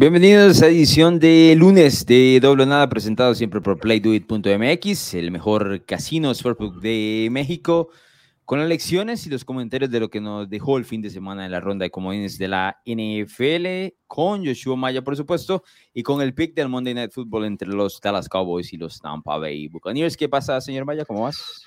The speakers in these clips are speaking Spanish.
Bienvenidos a edición de lunes de Doble Nada, presentado siempre por PlayDoIt.mx, el mejor casino sportbook de México, con las lecciones y los comentarios de lo que nos dejó el fin de semana en la ronda de comodines de la NFL, con Joshua Maya, por supuesto, y con el pick del Monday Night Football entre los Dallas Cowboys y los Tampa Bay Buccaneers. ¿Qué pasa, señor Maya? ¿Cómo vas?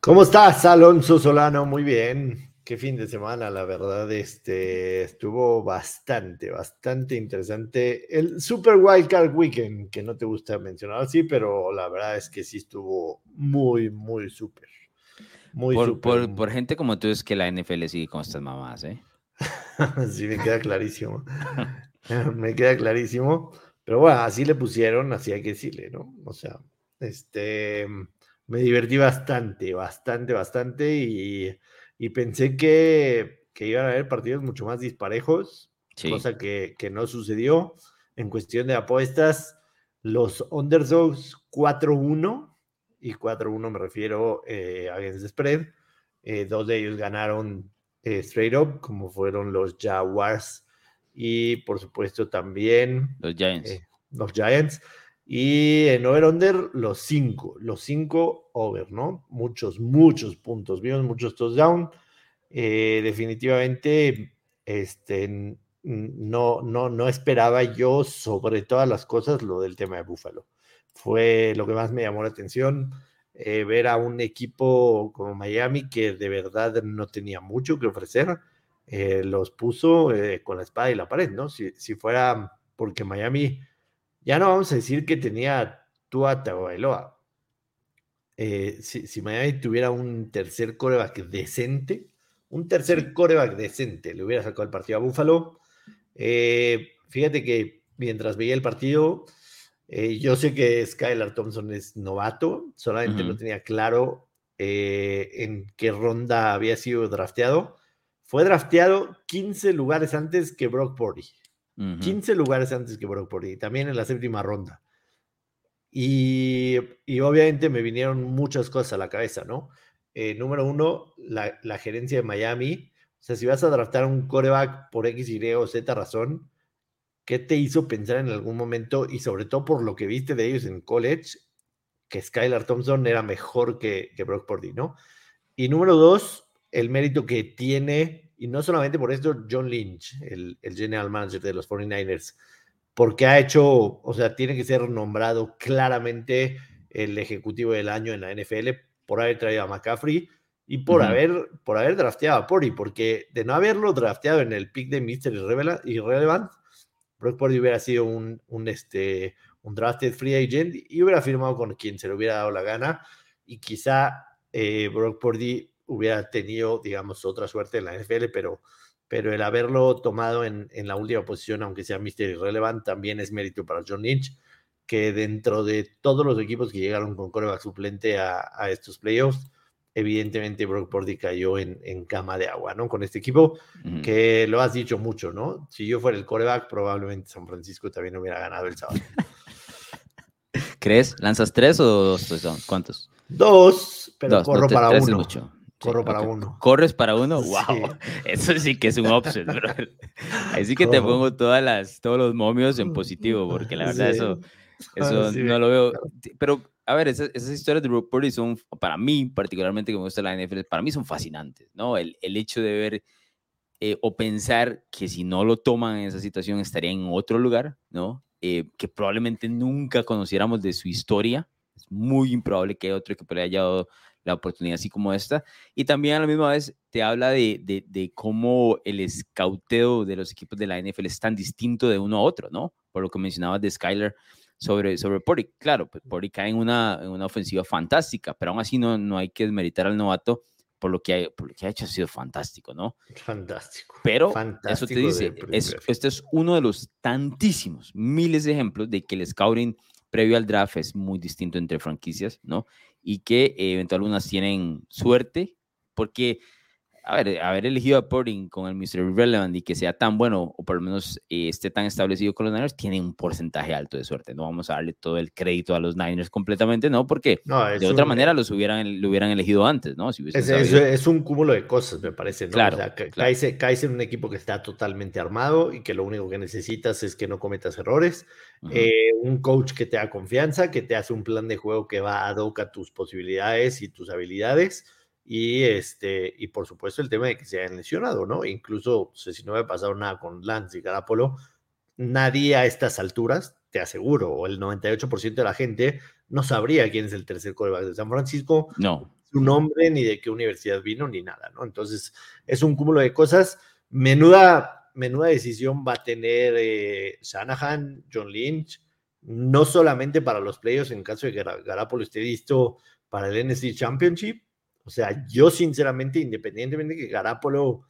¿Cómo estás, Alonso Solano? Muy bien qué fin de semana, la verdad, este, estuvo bastante, bastante interesante. El Super Wild Card Weekend, que no te gusta mencionar así, pero la verdad es que sí estuvo muy, muy súper. Muy por, Por, por, gente como tú es que la NFL sigue con estas mamás, ¿eh? sí, me queda clarísimo. me queda clarísimo. Pero bueno, así le pusieron, así hay que decirle, ¿no? O sea, este, me divertí bastante, bastante, bastante y y pensé que, que iban a haber partidos mucho más disparejos, cosa que, que, no sucedió. En cuestión de apuestas, los underdogs 4-1, y 4-1 me refiero eh, a against the spread, eh, dos de ellos ganaron eh, straight up, como fueron los Jaguars y por supuesto también los Giants. los Giants. Y en over-under, los cinco, los cinco over, ¿no? Muchos, muchos puntos. Vimos muchos touchdowns. Eh, definitivamente, este, no, no, no esperaba yo sobre todas las cosas lo del tema de Buffalo. Fue lo que más me llamó la atención. Eh, ver a un equipo como Miami que de verdad no tenía mucho que ofrecer, eh, los puso con la espada y la pared, ¿no? Si, si fuera porque Miami ya no vamos a decir que tenía Tua Tagovailoa. Eh, si, Miami tuviera un tercer coreback decente, un tercer coreback decente, le hubiera sacado el partido a Buffalo. Eh, fíjate que mientras veía el partido, eh, yo sé que Skylar Thompson es novato, solamente no tenía claro en qué ronda había sido drafteado. Fue drafteado 15 lugares antes que Brock Purdy. 15 lugares antes que Brock Purdy, también en la séptima ronda. Y, obviamente me vinieron muchas cosas a la cabeza, ¿no? Eh, número uno, la, gerencia de Miami. O sea, si vas a draftar un coreback por X, Y o Z razón, ¿qué te hizo pensar en algún momento y sobre todo por lo que viste de ellos en college, que Skylar Thompson era mejor que, que Brock Purdy, ¿no? Y número dos, el mérito que tiene y no solamente por esto, John Lynch, el, general manager de los 49ers, porque ha hecho, o sea, tiene que ser nombrado claramente el ejecutivo del año en la NFL por haber traído a McCaffrey y por, haber, por haber drafteado a Pori, porque de no haberlo drafteado en el pick de Mr. Irrelevant, Brock Purdy hubiera sido un, un, este, un drafted free agent y hubiera firmado con quien se le hubiera dado la gana y quizá eh, Brock Purdy hubiera tenido, digamos, otra suerte en la NFL, pero, pero el haberlo tomado en, en la última posición, aunque sea Mr. Irrelevant, también es mérito para John Lynch, que dentro de todos los equipos que llegaron con coreback suplente a, a estos playoffs, evidentemente Brock Purdy cayó en, en, cama de agua, ¿no? Con este equipo, que lo has dicho mucho, ¿no? Si yo fuera el coreback, probablemente San Francisco también hubiera ganado el sábado. ¿Crees? ¿Lanzas tres o dos? ¿Cuántos? Dos, pero corro para uno. Corro para uno. ¿Corres para uno? ¡Wow! Eso sí que es un option, bro. Ahí sí que te pongo todas las, todos los momios en positivo, porque la verdad eso, eso no lo veo. Pero, a ver, esas, esas historias de Brock Purdy son, para mí, particularmente que me gusta la NFL, para mí son fascinantes, ¿no? El, el hecho de ver eh, o pensar que si no lo toman en esa situación estaría en otro lugar, ¿no? Eh, que probablemente nunca conociéramos de su historia. Es muy improbable que otro que le haya dado la oportunidad así como esta. Y también a la misma vez te habla de, de, cómo el escauteo de los equipos de la NFL es tan distinto de uno a otro, ¿no? Por lo que mencionabas de Skyler sobre, sobre Pori. Claro, pues Pori cae en una, en una ofensiva fantástica, pero aún así no, no hay que desmeritar al novato por lo, que ha, por lo que ha hecho, ha sido fantástico, ¿no? Fantástico. Pero eso te dice, es, este es uno de los tantísimos, miles de ejemplos de que el scouting previo al draft es muy distinto entre franquicias, ¿no? Y que eventualmente algunas tienen suerte, porque haber, elegido a Purdy con el Mr. Relevant y que sea tan bueno, o por lo menos eh, esté tan establecido con los Niners, tiene un porcentaje alto de suerte. No vamos a darle todo el crédito a los Niners completamente, ¿no? Porque de otra manera los hubieran, lo hubieran elegido antes, ¿no? Si es, es, un cúmulo de cosas, me parece, ¿no? Claro, o sea, Caes, en un equipo que está totalmente armado y que lo único que necesitas es que no cometas errores. Eh, un coach que te da confianza, que te hace un plan de juego que va a hoc a tus posibilidades y tus habilidades y, este, y por supuesto el tema de que se hayan lesionado, ¿no? Incluso, si no hubiera pasado nada con Lance y Garapolo, nadie a estas alturas, te aseguro, o el 98% de la gente no sabría quién es el tercer coreback de San Francisco, no. su nombre, ni de qué universidad vino, ni nada, ¿no? Entonces, es un cúmulo de cosas. Menuda, menuda decisión va a tener eh, Shanahan, John Lynch, no solamente para los playoffs en caso de que Garapolo esté listo para el NFC Championship, o sea, yo sinceramente, independientemente de que Garapolo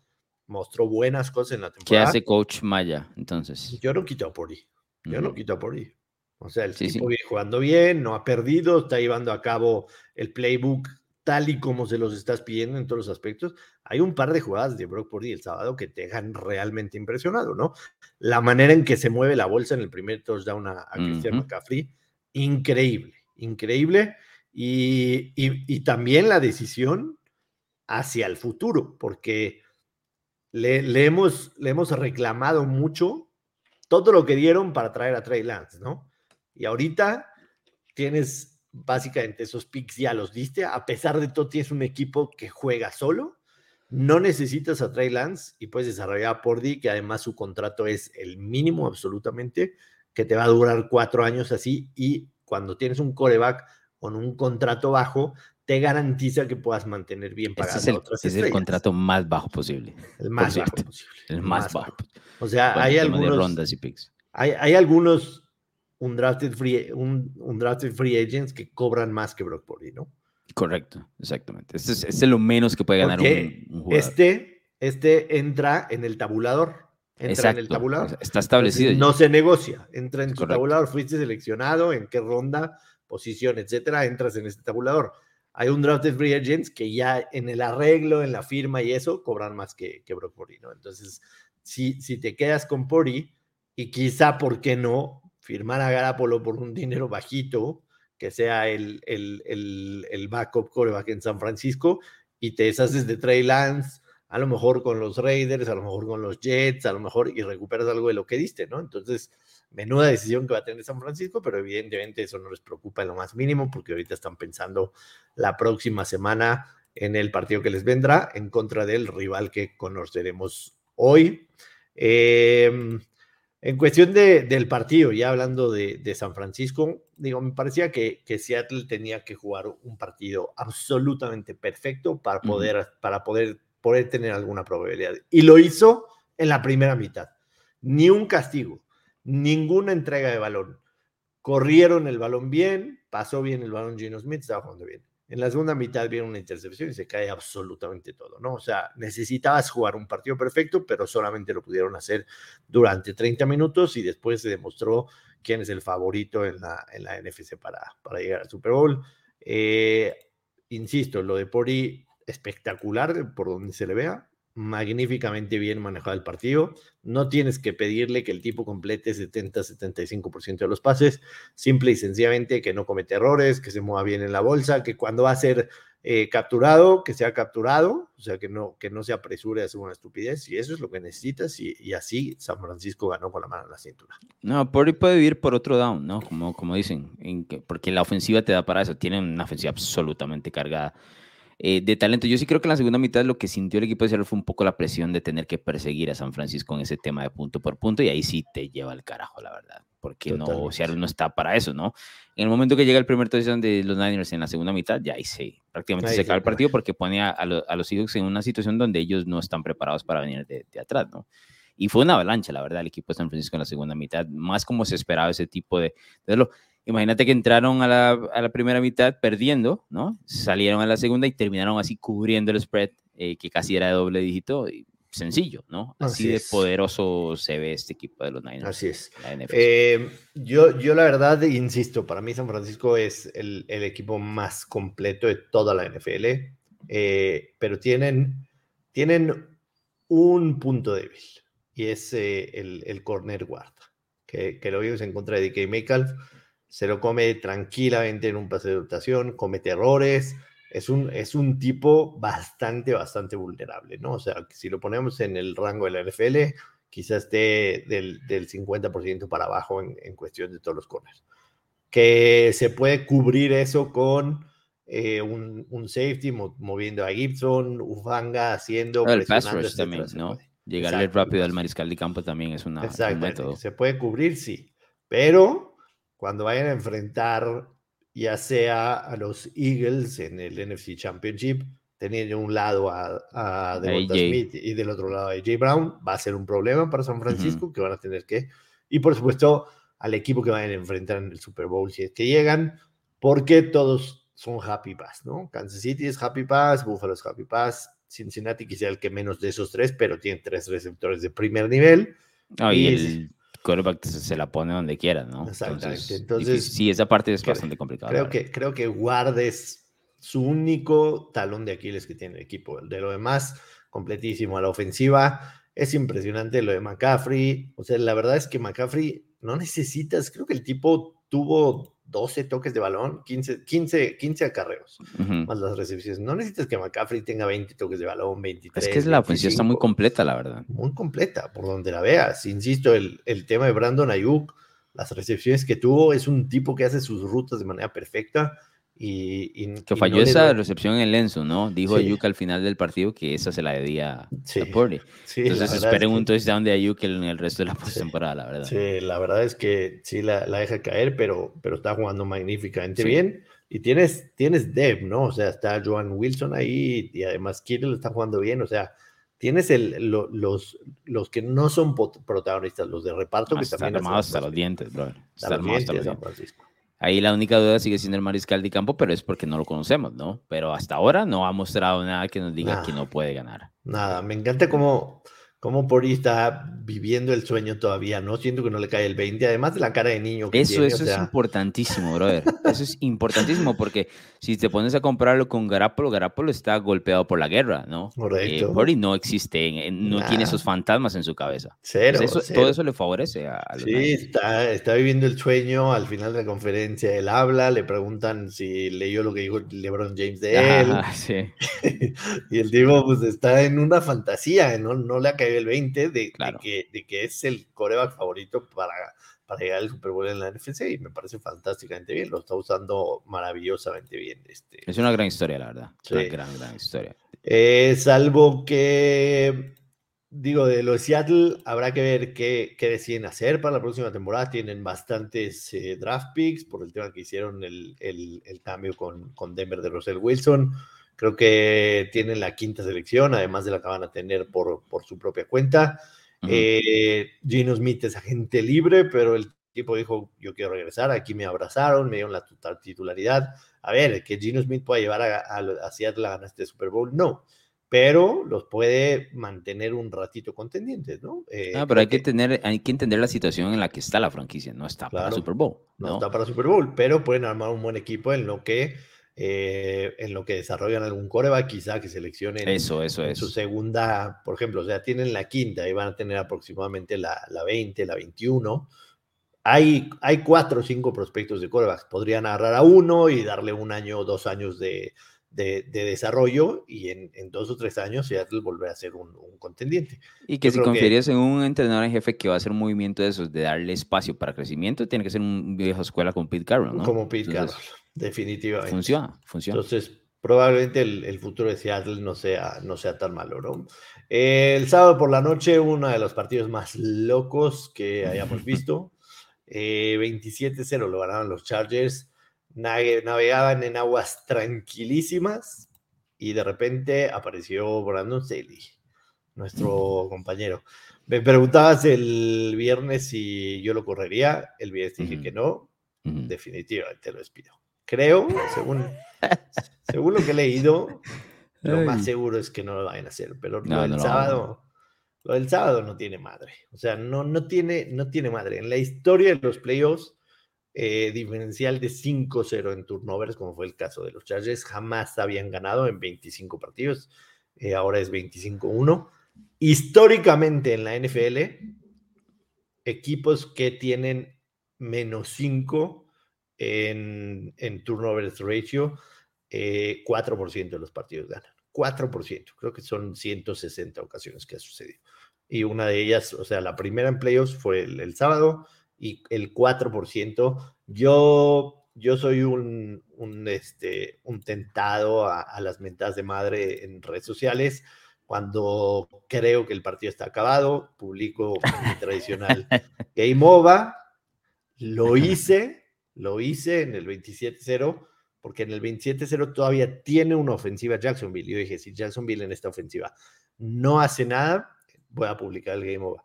mostró buenas cosas en la temporada. ¿Qué hace coach Maya entonces? Yo no quito a Pori. Yo no quito a Pori. O sea, el tipo viene jugando bien, no ha perdido, está llevando a cabo el playbook tal y como se los estás pidiendo en todos los aspectos. Hay un par de jugadas de Brock Purdy el sábado que te dejan realmente impresionado, ¿no? La manera en que se mueve la bolsa en el primer touchdown a, a Christian McCaffrey, increíble, increíble. Y, también la decisión hacia el futuro, porque le, hemos, le hemos reclamado mucho todo lo que dieron para traer a Trey Lance, ¿no? Y ahorita tienes básicamente esos picks ya los diste, a pesar de todo tienes un equipo que juega solo, no necesitas a Trey Lance y puedes desarrollar a Pordy, que además su contrato es el mínimo absolutamente, que te va a durar cuatro años así y cuando tienes un coreback con un contrato bajo, te garantiza que puedas mantener bien pagado. es el, es el contrato más bajo posible. El más bajo posible. El más, bajo. O sea, hay algunos. Rondas y picks. Hay, hay, algunos undrafted free, un, free agents que cobran más que Brock Purdy, ¿no? Correcto, exactamente. Este es, este es lo menos que puede ganar un, jugador. Este, este entra en el tabulador. Entra en el tabulador. Está establecido. no se negocia. Entra en tu tabulador. Fuiste seleccionado. ¿En qué ronda? Posición, etcétera, entras en este tabulador. Hay un draft de free agents que ya en el arreglo, en la firma y eso, cobran más que, que Brock Purdy, ¿no? Entonces, si, si te quedas con Purdy y quizá, ¿por qué no? Firmar a Garapolo por un dinero bajito, que sea el, el, el, el backup coreback en San Francisco, y te deshaces de Trey Lance, a lo mejor con los Raiders, a lo mejor con los Jets, a lo mejor y recuperas algo de lo que diste, ¿no? Entonces, menuda decisión que va a tener San Francisco, pero evidentemente eso no les preocupa en lo más mínimo porque ahorita están pensando la próxima semana en el partido que les vendrá en contra del rival que conoceremos hoy. Em, en cuestión de, del partido, ya hablando de, de, San Francisco, digo, me parecía que, que, Seattle tenía que jugar un partido absolutamente perfecto para poder, para poder, poder tener alguna probabilidad. Y lo hizo en la primera mitad. Ni un castigo, ninguna entrega de balón. Corrieron el balón bien, pasó bien el balón Gino Smith, estaba jugando bien. En la segunda mitad viene una intercepción y se cae absolutamente todo, ¿no? O sea, necesitabas jugar un partido perfecto, pero solamente lo pudieron hacer durante 30 minutos y después se demostró quién es el favorito en la, en la NFC para, para llegar al Super Bowl. Eh, insisto, lo de Pori espectacular por donde se le vea magníficamente bien manejado el partido. No tienes que pedirle que el tipo complete 70-75% de los pases, simple y sencillamente que no comete errores, que se mueva bien en la bolsa, que cuando va a ser eh, capturado, que sea capturado, o sea, que no, que no se apresure a hacer una estupidez, y eso es lo que necesitas, y, así San Francisco ganó con la mano en la cintura. No, por ahí puede vivir por otro down, ¿no? Como, como dicen, en que, porque la ofensiva te da para eso, tienen una ofensiva absolutamente cargada. Eh, de talento. Yo sí creo que en la segunda mitad lo que sintió el equipo de Seattle fue un poco la presión de tener que perseguir a San Francisco en ese tema de punto por punto y ahí sí te lleva al carajo, la verdad, porque no, Seattle no está para eso, ¿no? En el momento que llega el primer touchdown de los Niners en la segunda mitad, ya ahí sí, prácticamente se acaba el partido porque pone a, los Seahawks en una situación donde ellos no están preparados para venir de, atrás, ¿no? Y fue una avalancha, la verdad, el equipo de San Francisco en la segunda mitad, más como se esperaba ese tipo de... de lo, Imagínate que entraron a la, a la, primera mitad perdiendo, ¿no? Salieron a la segunda y terminaron así cubriendo el spread, eh, que casi era de doble dígito. Y sencillo, ¿no? Así, de poderoso se ve este equipo de los Niners. Así es. Eh, yo, yo la verdad, insisto, para mí San Francisco es el, el equipo más completo de toda la NFL, eh, pero tienen tienen un punto débil y es eh, el, el, corner guard, que, que lo vimos en contra de DK Metcalf. Se lo come tranquilamente en un pase de rotación, comete errores. Es un, es un tipo bastante, bastante vulnerable, ¿no? O sea, si lo ponemos en el rango de la NFL, quizás esté del, del 50% para abajo en, en, cuestión de todos los corners. Que se puede cubrir eso con eh, un, un, safety moviendo a Gibson, Ufanga haciendo. El pass rush también, ¿no? Llegarle rápido al mariscal de campo también es una, un método. Se puede cubrir, sí. Pero cuando vayan a enfrentar ya sea a los Eagles en el NFC Championship, teniendo un lado a, a Devonta Smith y del otro lado a AJ Brown, va a ser un problema para San Francisco que van a tener que, y por supuesto al equipo que vayan a enfrentar en el Super Bowl si es que llegan, porque todos son Happy Pass, ¿no? Kansas City es Happy Pass, Buffalo es Happy Pass, Cincinnati quizá el que menos de esos tres, pero tiene tres receptores de primer nivel. y, el quarterback se la pone donde quiera, ¿no? Exactamente. Entonces, sí, esa parte es bastante complicada. Creo que, creo que guardes su único talón de Aquiles que tiene el equipo. De lo demás, completísimo a la ofensiva. Es impresionante lo de McCaffrey. O sea, la verdad es que McCaffrey no necesitas, creo que el tipo tuvo 12 toques de balón, 15, 15, 15 acarreos, más las recepciones. No necesitas que McCaffrey tenga 20 toques de balón, 23. Es que es la ofensiva está muy completa, la verdad. Muy completa, por donde la veas. Insisto, el, el tema de Brandon Ayuk, las recepciones que tuvo, es un tipo que hace sus rutas de manera perfecta y, que falló esa recepción en Lenzo, ¿no? Dijo Ayuk al final del partido que esa se la debía a Purdy. Entonces esperen un touchdown de Ayuk en el resto de la postemporada, la verdad. Sí, la verdad es que sí la, deja caer, pero, pero está jugando magníficamente bien. Y tienes, tienes Dev, ¿no? O sea, está Joan Wilson ahí y además Kittle está jugando bien. O sea, tienes el, los, los que no son protagonistas, los de reparto que también. Están hasta los dientes, bro. Están armados hasta los dientes. Ahí la única duda sigue siendo el mariscal de campo, pero es porque no lo conocemos, ¿no? Pero hasta ahora no ha mostrado nada que nos diga que no puede ganar. Nada, me encanta cómo cómo Pori está viviendo el sueño todavía, ¿no? Siento que no le cae el 20, además de la cara de niño que Eso, tiene, eso es importantísimo, brother. Eso es importantísimo porque si te pones a compararlo con Garapolo, Garapolo está golpeado por la guerra, ¿no? Correcto. Eh, Pori no existe, no tiene esos fantasmas en su cabeza. Cero, Todo eso le favorece a, los Sí, está, está, viviendo el sueño al final de la conferencia, él habla, le preguntan si leyó lo que dijo LeBron James de él. sí. y el tipo pues está en una fantasía, ¿no? No le ha caído el 20 de, que, de que es el coreback favorito para, para llegar al Super Bowl en la NFC y me parece fantásticamente bien, lo está usando maravillosamente bien. Este. Es una gran historia, la verdad. Una gran, gran historia. Eh, salvo que, digo, de los Seattle, habrá que ver qué, qué, deciden hacer para la próxima temporada. Tienen bastantes eh, draft picks por el tema que hicieron el, el, el cambio con, con Denver de Russell Wilson. Creo que tienen la quinta selección, además de la que van a tener por, por su propia cuenta. eh, Gino Smith es agente libre, pero el tipo dijo, yo quiero regresar, aquí me abrazaron, me dieron la titularidad. A ver, que Gino Smith pueda llevar a, a, a Seattle a ganar este Super Bowl, no pero los puede mantener un ratito contendientes, ¿no? Eh, ah, pero hay que, tener, hay que entender la situación en la que está la franquicia, no está para Super Bowl. ¿no? no está para Super Bowl, pero pueden armar un buen equipo en lo que eh, en lo que desarrollan algún coreback, quizá que seleccionen eso, eso, en su segunda, por ejemplo, o sea, tienen la quinta y van a tener aproximadamente la, la 20, la 21. Hay, hay cuatro o cinco prospectos de corebacks. Podrían agarrar a uno y darle un año o dos años de, de, desarrollo y en, en, dos o tres años Seattle volver a ser un, un contendiente. Y que si confiarías en un entrenador en jefe que va a hacer un movimiento de esos, de darle espacio para crecimiento, tiene que ser un viejo escuela como Pete Carroll, ¿no? Como Pete Carroll. Definitivamente. Funciona, funciona. Entonces, probablemente el, el, futuro de Seattle no sea, no sea tan malo, ¿no? El sábado por la noche, uno de los partidos más locos que hayamos visto. Eh, 27-0 lo ganaron los Chargers. Navegaban en aguas tranquilísimas y de repente apareció Brandon Staley, nuestro compañero. Me preguntabas el viernes si yo lo correría. El viernes dije que no. Definitivamente lo despido creo, según, según lo que he leído, lo más seguro es que no lo vayan a hacer, pero lo del sábado, lo del sábado no tiene madre. O sea, no, no, tiene, no tiene madre. En la historia de los playoffs, eh, diferencial de 5-0 en turnovers, como fue el caso de los Chargers, jamás habían ganado en 25 partidos. eh, ahora es 25-1. Históricamente en la NFL, equipos que tienen menos 5 en, en turnover ratio, 4% eh, de los partidos ganan. 4%, creo que son 160 ocasiones que ha sucedido. Y una de ellas, o sea, la primera en playoffs fue el, sábado y el 4%. Yo, yo soy un, un, este, un tentado a, a las mentadas de madre en redes sociales cuando creo que el partido está acabado, publico mi tradicional Game Over. Lo hice, lo hice en el 27-0, porque en el 27-0 todavía tiene una ofensiva Jacksonville. Yo dije, si Jacksonville en esta ofensiva no hace nada, voy a publicar el Game Over.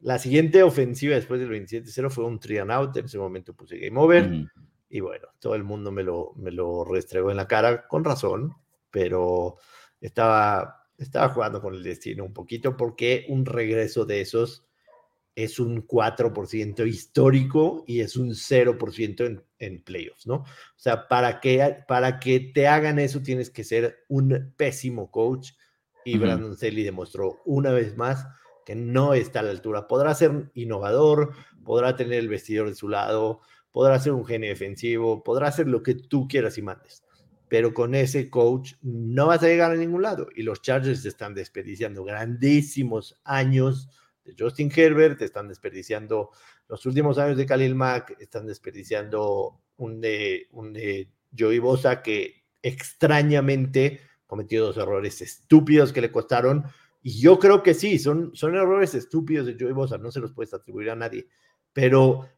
La siguiente ofensiva después del 27-0 fue un three and out, en ese momento puse Game Over. Y bueno, todo el mundo me lo, me lo restregó en la cara, con razón, pero estaba estaba jugando con el destino un poquito porque un regreso de esos es un 4% histórico y es un 0% en, en, playoffs, ¿no? O sea, para que, para que te hagan eso tienes que ser un pésimo coach y Brandon Staley demostró una vez más que no está a la altura. Podrá ser innovador, podrá tener el vestidor de su lado, podrá ser un genio defensivo, podrá hacer lo que tú quieras y mandes pero con ese coach no vas a llegar a ningún lado. Y los Chargers están desperdiciando grandísimos años de Justin Herbert, están desperdiciando los últimos años de Khalil Mack, están desperdiciando un de, un de Joey Bosa que extrañamente cometió dos errores estúpidos que le costaron. Y yo creo que sí, son, son errores estúpidos de Joey Bosa, no se los puedes atribuir a nadie. Pero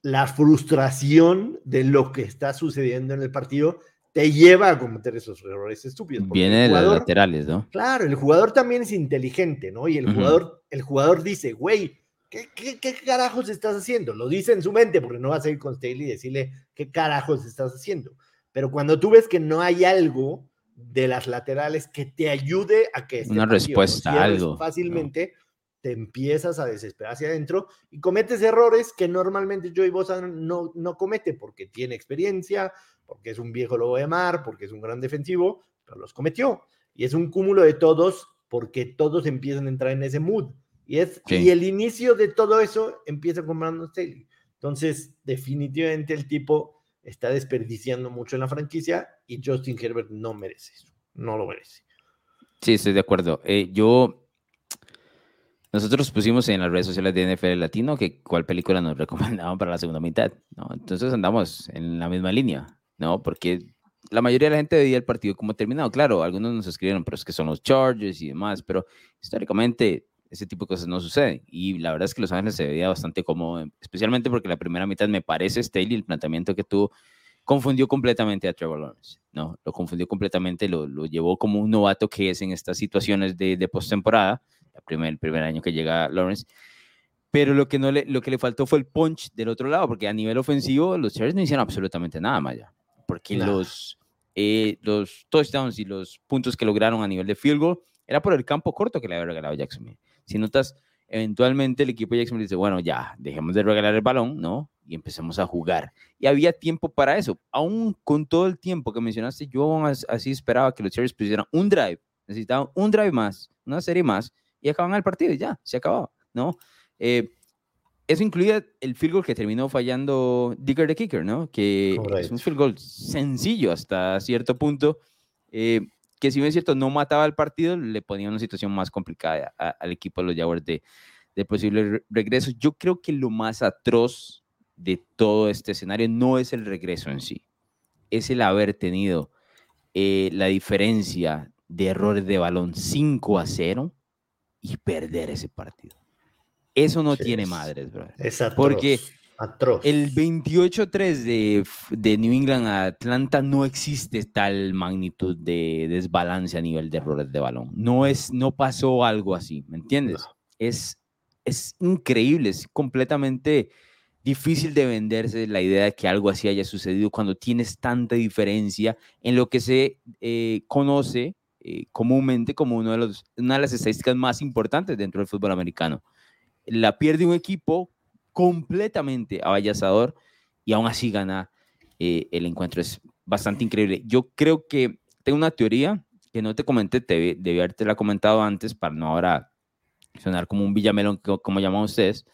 la frustración de lo que está sucediendo en el partido te lleva a cometer esos errores estúpidos. Viene de los laterales, ¿no? Claro, el jugador también es inteligente, ¿no? Y el, jugador, el jugador dice, güey, ¿qué, ¿qué, carajos estás haciendo? Lo dice en su mente, porque no vas a ir con Staley y decirle, ¿qué carajos estás haciendo? Pero cuando tú ves que no hay algo de las laterales que te ayude a que... Este Una respuesta, algo. Fácilmente, te empiezas a desesperar hacia adentro y cometes errores que normalmente Joey Bosa no, no comete porque tiene experiencia, porque es un viejo lobo de mar, porque es un gran defensivo, pero los cometió. Y es un cúmulo de todos porque todos empiezan a entrar en ese mood. Y, es, y el inicio de todo eso empieza con Brandon Staley. Entonces, definitivamente el tipo está desperdiciando mucho en la franquicia y Justin Herbert no merece eso. No lo merece. Sí, estoy de acuerdo. Eh, yo nosotros pusimos en las redes sociales de NFL Latino que cuál película nos recomendaban para la segunda mitad, ¿no? Entonces andamos en la misma línea. ¿no? Porque la mayoría de la gente veía el partido como terminado. Claro, algunos nos escribieron, pero es que son los Chargers y demás, pero históricamente ese tipo de cosas no suceden. Y la verdad es que Los Ángeles se veía bastante cómodo, especialmente porque la primera mitad me parece Staley, el planteamiento que tuvo, confundió completamente a Trevor Lawrence, ¿no? Lo confundió completamente, lo, lo llevó como un novato que es en estas situaciones de, de postemporada, el primer, el primer año que llega Lawrence. Pero lo que, no le, lo que le faltó fue el punch del otro lado, porque a nivel ofensivo los Chargers no hicieron absolutamente nada más allá porque los, eh, los touchdowns y los puntos que lograron a nivel de field goal era por el campo corto que le había regalado Jacksonville. Si notas, eventualmente el equipo de Jacksonville dice, bueno, ya, dejemos de regalar el balón, ¿no? Y empecemos a jugar. Y había tiempo para eso. Aún con todo el tiempo que mencionaste, yo así esperaba que los Chargers pusieran un drive. Necesitaban un drive más, una serie más, y acaban el partido y ya, se acababa, ¿no? Eh, eso incluía el field goal que terminó fallando Digger the Kicker, ¿no? Que es un field goal sencillo hasta cierto punto, eh, que si bien es cierto no mataba el partido, le ponía una situación más complicada al equipo de los Jaguars de, de posible regreso. Yo creo que lo más atroz de todo este escenario no es el regreso en sí, es el haber tenido eh, la diferencia de errores de balón 5 a 0 y perder ese partido. Eso no tiene madres, bro. Porque el 28-3 de, de, New England a Atlanta no existe tal magnitud de desbalance a nivel de errores de balón. No, es, no pasó algo así, ¿me entiendes? Es, es increíble, es completamente difícil de venderse la idea de que algo así haya sucedido cuando tienes tanta diferencia en lo que se eh, conoce eh, comúnmente como uno de los, una de las estadísticas más importantes dentro del fútbol americano la pierde un equipo completamente avallazador y aún así gana eh, el encuentro. Es bastante increíble. Yo creo que tengo una teoría que no te comenté, te, debí haberte la comentado antes para no ahora sonar como un villamelón, como llaman ustedes,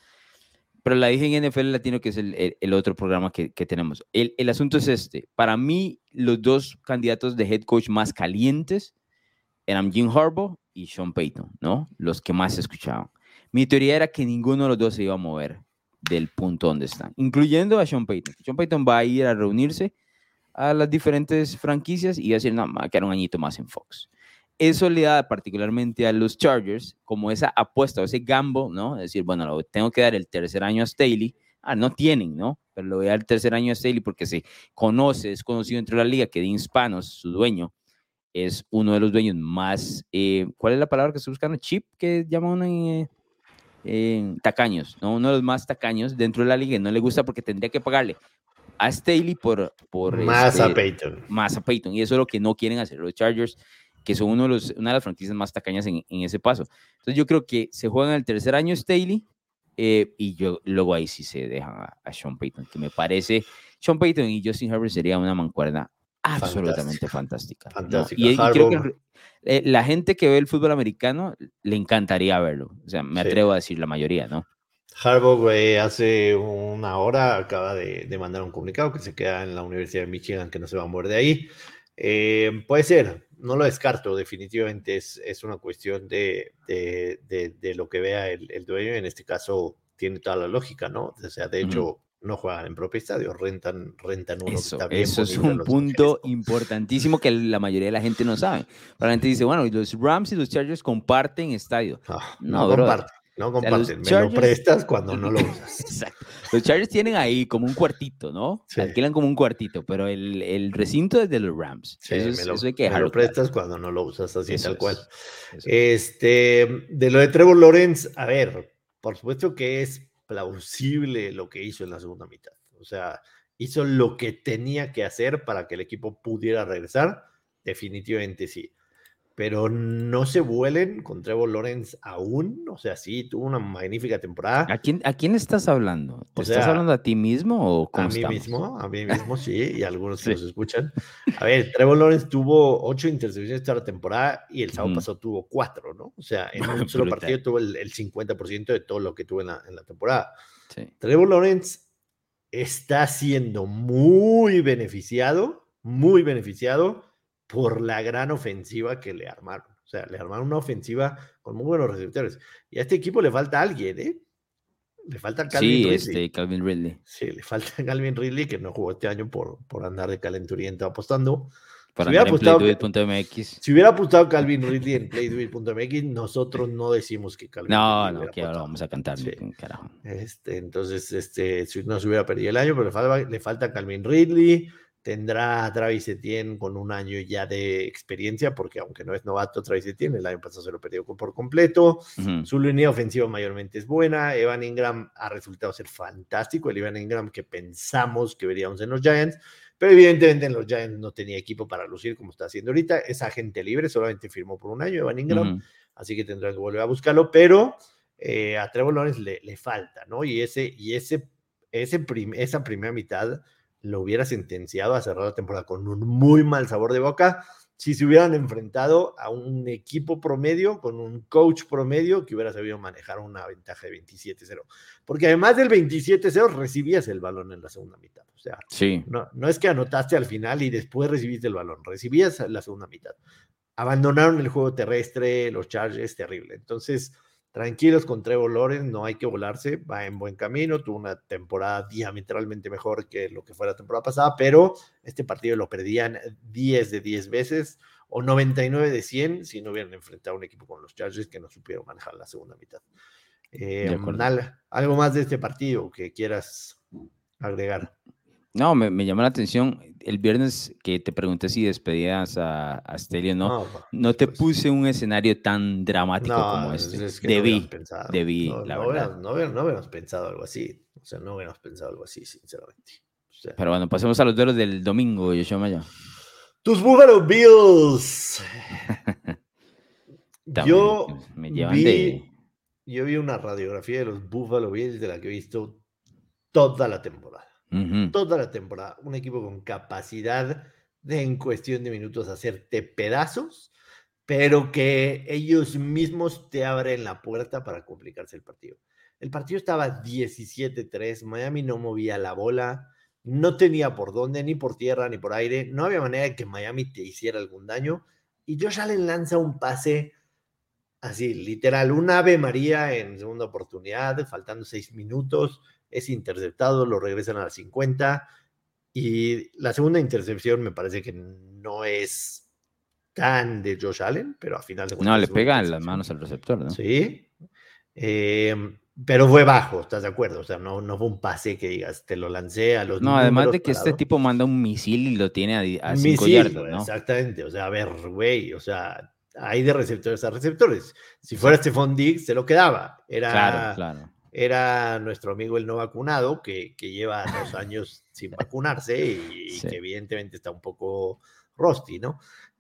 pero la dije en NFL Latino, que es el, el, otro programa que, que tenemos. El, el, asunto es este. Para mí, los dos candidatos de head coach más calientes eran Jim Harbaugh y Sean Payton, ¿no? Los que más se escuchaban. Mi teoría era que ninguno de los dos se iba a mover del punto donde están, incluyendo a Sean Payton. Sean Payton va a ir a reunirse a las diferentes franquicias y va a decir, no, va a quedar un añito más en Fox. Eso le da particularmente a los Chargers como esa apuesta o ese gambo, ¿no? Es decir, bueno, tengo que dar el tercer año a Staley. Ah, no tienen, ¿no? Pero lo voy a dar el tercer año a Staley porque se conoce, es conocido entre la liga que Dean Spanos, su dueño, es uno de los dueños más, eh, ¿cuál es la palabra que estoy buscando? Chip, que llaman eh, eh, tacaños, ¿no? Uno de los más tacaños dentro de la liga. No le gusta porque tendría que pagarle a Staley por... por más a este, Peyton. Más a Peyton. Y eso es lo que no quieren hacer los Chargers, que son uno de los, una de las franquicias más tacañas en, en ese paso. Entonces yo creo que se juegan el tercer año Staley y yo luego ahí sí se dejan a, Sean Payton, que me parece... Sean Payton y Justin Herbert sería una mancuerna absolutamente fantástica. Y, creo que eh, la gente que ve el fútbol americano le encantaría verlo. O sea, me atrevo a decir la mayoría, ¿no? Harbaugh hace una hora acaba de, mandar un comunicado que se queda en la Universidad de Michigan, que no se va a mover de ahí. Eh, puede ser, no lo descarto, definitivamente es, es una cuestión de, de, lo que vea el, el, dueño, en este caso tiene toda la lógica, ¿no? O sea, de hecho, no juegan en propio estadio, rentan, rentan uno. Eso, eso es un punto importantísimo que la mayoría de la gente no sabe. La gente dice, bueno, los Rams y los Chargers comparten estadio. no, no comparten. No comparten, me lo prestas cuando no lo usas. Exacto. Los Chargers tienen ahí como un cuartito, ¿no? Alquilan como un cuartito, pero el, el, recinto es de los Rams. Sí, me lo, que me lo prestas cuando no lo usas, así tal cual. Este, de lo de Trevor Lawrence, a ver, por supuesto que es plausible lo que hizo en la segunda mitad. O sea, hizo lo que tenía que hacer para que el equipo pudiera regresar. Definitivamente sí. Pero no se vuelen con Trevor Lawrence aún. O sea, sí, tuvo una magnífica temporada. ¿A quién, a quién estás hablando? ¿Te estás hablando a ti mismo o A mí mismo, a mí mismo, sí, y algunos que nos escuchan. A ver, Trevor Lawrence tuvo ocho intercepciones esta temporada y el sábado pasado tuvo cuatro, ¿no? O sea, en un solo partido tuvo el, 50% de todo lo que tuvo en la, en la temporada. Trevor Lawrence está siendo muy beneficiado, muy beneficiado por la gran ofensiva que le armaron. O sea, le armaron una ofensiva con muy buenos receptores. Y a este equipo le falta alguien, ¿eh? Le falta Calvin sí, Ridley. Este, Calvin Ridley. Sí, le falta Calvin Ridley, que no jugó este año por, por andar de calenturiento apostando. Para si hubiera, apostado, si hubiera apostado Calvin Ridley en playduit.mx, nosotros no decimos que Calvin No, no, que ahora vamos a cantar. Carajo. Este, entonces, este, no se hubiera perdido el año, pero le falta, le falta Calvin Ridley. Tendrá a Travis Etienne con un año ya de experiencia, porque aunque no es novato, Travis Etienne el año pasado se lo perdió por completo. Su línea ofensiva mayormente es buena. Evan Ingram ha resultado ser fantástico. El Evan Ingram que pensamos que veríamos en los Giants, pero evidentemente en los Giants no tenía equipo para lucir como está haciendo ahorita. Es agente libre, solamente firmó por un año Evan Ingram, así que tendrá que volver a buscarlo, pero eh, a Trevor Lawrence le, le, falta, ¿no? Y, ese, y ese, ese esa primera mitad lo hubiera sentenciado a cerrar la temporada con un muy mal sabor de boca si se hubieran enfrentado a un equipo promedio con un coach promedio que hubiera sabido manejar una ventaja de 27-0. Porque además del 27-0 recibías el balón en la segunda mitad. O sea, sí. no, no es que anotaste al final y después recibiste el balón, recibías la segunda mitad. Abandonaron el juego terrestre, los charges, terrible. Entonces, Tranquilos con Trevor Lawrence, no hay que volarse, va en buen camino, tuvo una temporada diametralmente mejor que lo que fue la temporada pasada, pero este partido lo perdían 10 de 10 veces o 99 de 100 si no hubieran enfrentado a un equipo con los Chargers que no supieron manejar la segunda mitad. Eh, ¿Algo más de este partido que quieras agregar? No, me, me, llamó la atención. El viernes que te pregunté si despedías a, a Stelio, no, no, te pues puse un escenario tan dramático como este. Es que debí, no debí, la verdad. no, hubiéramos pensado algo así. O sea, no hubiéramos pensado algo así, sinceramente. Pero bueno, pasemos a los duelos del domingo, Yoshua Maya. Tus Buffalo Bills. yo, me llevan vi, yo vi una radiografía de los Buffalo Bills de la que he visto toda la temporada toda la temporada. Un equipo con capacidad de en cuestión de minutos hacerte pedazos, pero que ellos mismos te abren la puerta para complicarse el partido. El partido estaba 17-3, Miami no movía la bola, no tenía por dónde, ni por tierra, ni por aire, no había manera de que Miami te hiciera algún daño. Y Josh Allen lanza un pase así, literal, un ave María en segunda oportunidad, faltando seis minutos, es interceptado, lo regresan a las 50. Y la segunda intercepción me parece que no es tan de Josh Allen, pero a final de cuentas. No, le pega en las manos al receptor, ¿no? Sí. Eh, pero fue bajo, ¿estás de acuerdo? O sea, no, no fue un pase que digas, te lo lancé a los. No, además de que este tipo manda un misil y lo tiene a, a cinco yardas, ¿no? Exactamente, o sea, a ver, güey, o sea, hay de receptores a receptores. Si fuera Stephon Diggs, se lo quedaba. Era, claro, claro. Era nuestro amigo el no vacunado, que, que lleva dos años sin vacunarse y, que evidentemente está un poco rusty, ¿no?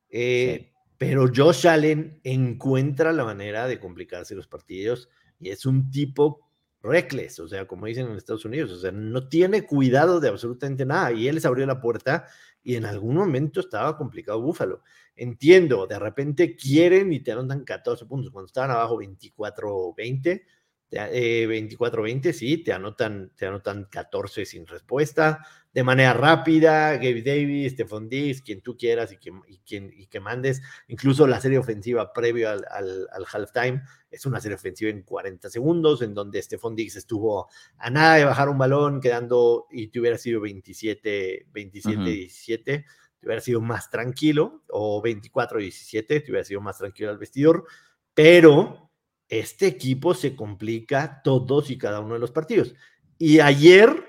Eh, pero Josh Allen encuentra la manera de complicarse los partidos y es un tipo reckless, o sea, como dicen en Estados Unidos, o sea, no tiene cuidado de absolutamente nada y él les abrió la puerta y en algún momento estaba complicado Búfalo. Entiendo, de repente quieren y te anotan 14 puntos cuando estaban abajo 24-20 24-20, eh, sí, te anotan, te anotan 14 sin respuesta, de manera rápida, Gabe Davis, Stephon Diggs, quien tú quieras y quien, y que mandes, incluso la serie ofensiva previo al, al, al, halftime, es una serie ofensiva en 40 segundos, en donde Stephon Diggs estuvo a nada de bajar un balón, quedando, y te hubiera sido 27, 27, 17, te hubiera sido más tranquilo, o 24, 17, te hubiera sido más tranquilo al vestidor, pero este equipo se complica todos y cada uno de los partidos. Y ayer,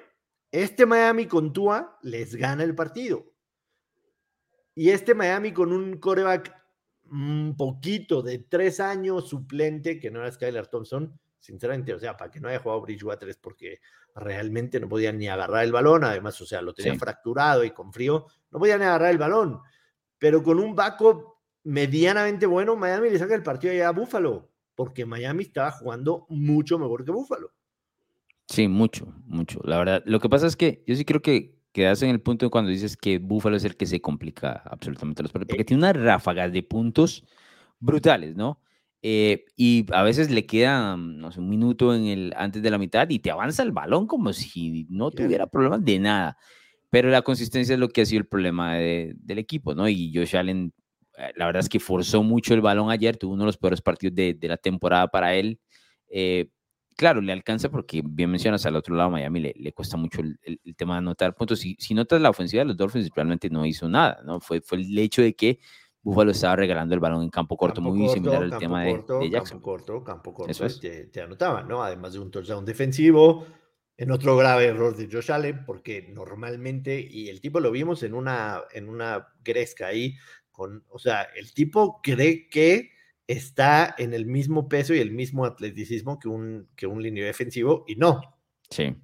este Miami con Tua les gana el partido. Y este Miami con un coreback un poquito de tres años suplente, que no era Skylar Thompson, sinceramente, o sea, para que no haya jugado Bridgewater es porque realmente no podía ni agarrar el balón, además, o sea, lo tenía fracturado y con frío, no podía ni agarrar el balón. Pero con un backup medianamente bueno, Miami le saca el partido allá a Buffalo porque Miami estaba jugando mucho mejor que Buffalo. Sí, mucho, mucho. La verdad, lo que pasa es que yo sí creo que quedas en el punto cuando dices que Buffalo es el que se complica absolutamente los partidos, porque eh. tiene unas ráfagas de puntos brutales, ¿no? Eh, y a veces le queda, no sé, un minuto en el, antes de la mitad y te avanza el balón como si no tuviera problemas de nada. Pero la consistencia es lo que ha sido el problema del equipo, ¿no? Y Josh Allen la verdad es que forzó mucho el balón ayer, tuvo uno de los peores partidos de, la temporada para él. Eh, claro, le alcanza porque, bien mencionas, al otro lado Miami le, le cuesta mucho el, tema de anotar puntos. Si, si notas la ofensiva de los Dolphins, realmente no hizo nada, ¿no? Fue, fue el hecho de que Buffalo estaba regalando el balón en campo corto, muy similar al tema de, Jackson. Campo corto, campo corto, Eso es. te, te anotaban, ¿no? Además de un touchdown defensivo, en otro grave error de Josh Allen, porque normalmente, y el tipo lo vimos en una, en una gresca ahí, o sea, el tipo cree que está en el mismo peso y el mismo atleticismo que un, que un línea defensivo y no. Sí.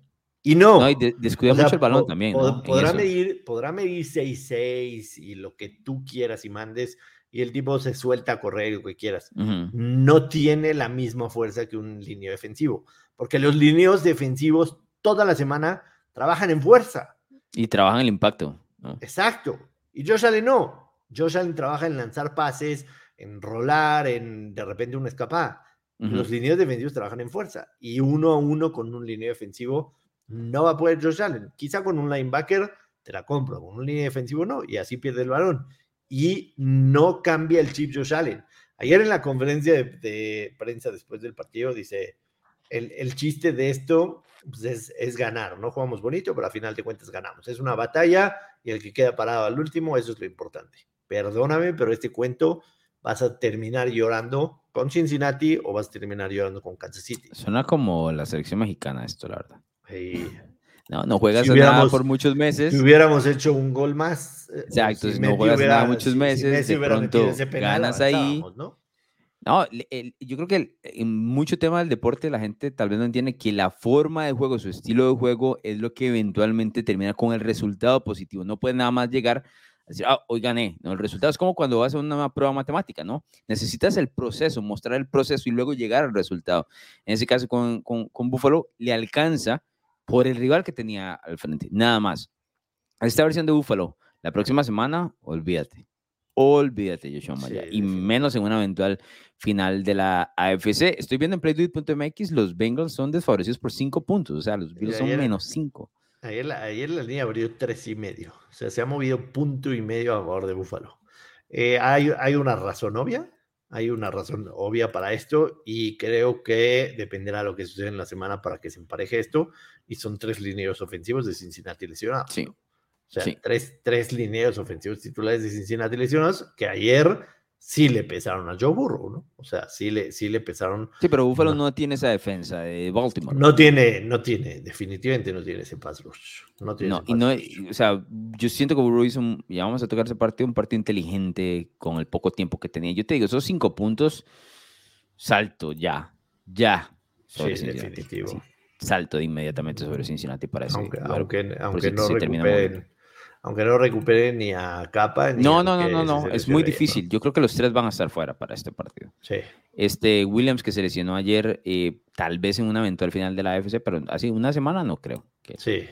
Y no. No, y descuida mucho el balón también. Podrá, medir, podrá medir 6-6 y lo que tú quieras y mandes, y el tipo se suelta a correr lo que quieras. No tiene la misma fuerza que un línea defensivo, porque los lineos defensivos toda la semana trabajan en fuerza. Y trabajan el impacto. Exacto. Y Josh Allen no. Josh Allen trabaja en lanzar pases, en rolar, en de repente una escapada. Los lineos defensivos trabajan en fuerza y uno a uno con un lineo defensivo no va a poder Josh Allen. Quizá con un linebacker te la compro, con un línea defensivo no, y así pierde el balón. Y no cambia el chip Josh Allen. Ayer en la conferencia de, prensa después del partido dice, el, chiste de esto pues, es, es, ganar, no jugamos bonito, pero al final de cuentas ganamos. Es una batalla y el que queda parado al último, eso es lo importante perdóname, pero este cuento vas a terminar llorando con Cincinnati o vas a terminar llorando con Kansas City. Suena como la selección mexicana esto, la verdad. No, no juegas nada por muchos meses. Si hubiéramos hecho un gol más. Eh, Exacto, si no juegas nada muchos meses, de pronto ganas ahí. ¿no? No, yo creo que en mucho tema del deporte la gente tal vez no entiende que la forma de juego, su estilo de juego es lo que eventualmente termina con el resultado positivo. No puede nada más llegar decir, ah, hoy gané. ¿no? El resultado es como cuando vas a una prueba matemática, ¿no? Necesitas el proceso, mostrar el proceso y luego llegar al resultado. En ese caso, con, con, con Buffalo, le alcanza por el rival que tenía al frente, nada más. Esta versión de Buffalo La próxima semana, olvídate. Olvídate, Joshua Maya. y menos en una eventual final de la AFC. Estoy viendo en playduit.mx, los Bengals son desfavorecidos por 5 puntos. O sea, los Bills son menos 5. Ayer la, ayer la línea abrió tres y medio. O sea, se ha movido punto y medio a favor de Búfalo. Eh, hay, hay una razón obvia. Hay una razón obvia para esto y creo que dependerá de lo que suceda en la semana para que se empareje esto. Y son tres lineos ofensivos de Cincinnati lesionados. Sí. O sea, tres, tres lineos ofensivos titulares de Cincinnati lesionados que ayer sí le pesaron a Joe Burrow, ¿no? O sea, sí le, sí le pesaron. Sí, pero Buffalo no, tiene esa defensa de Baltimore. No tiene, no tiene, definitivamente no tiene ese pass rush. No tiene. No, y no, o sea, yo siento que Burrow hizo, un, ya vamos a tocar ese partido, un partido inteligente con el poco tiempo que tenía. Yo te digo, esos cinco puntos, salto ya, ya. sí, definitivo. salto de inmediatamente sobre Cincinnati para eso. Aunque, aunque, aunque no recuperen aunque no recupere ni a Capa. no, no, no, no, no, es muy difícil. Yo creo que los tres van a estar fuera para este partido. Sí. Este Williams que se lesionó ayer, eh, tal vez en un eventual final de la AFC, pero así una semana no creo. Que, sí.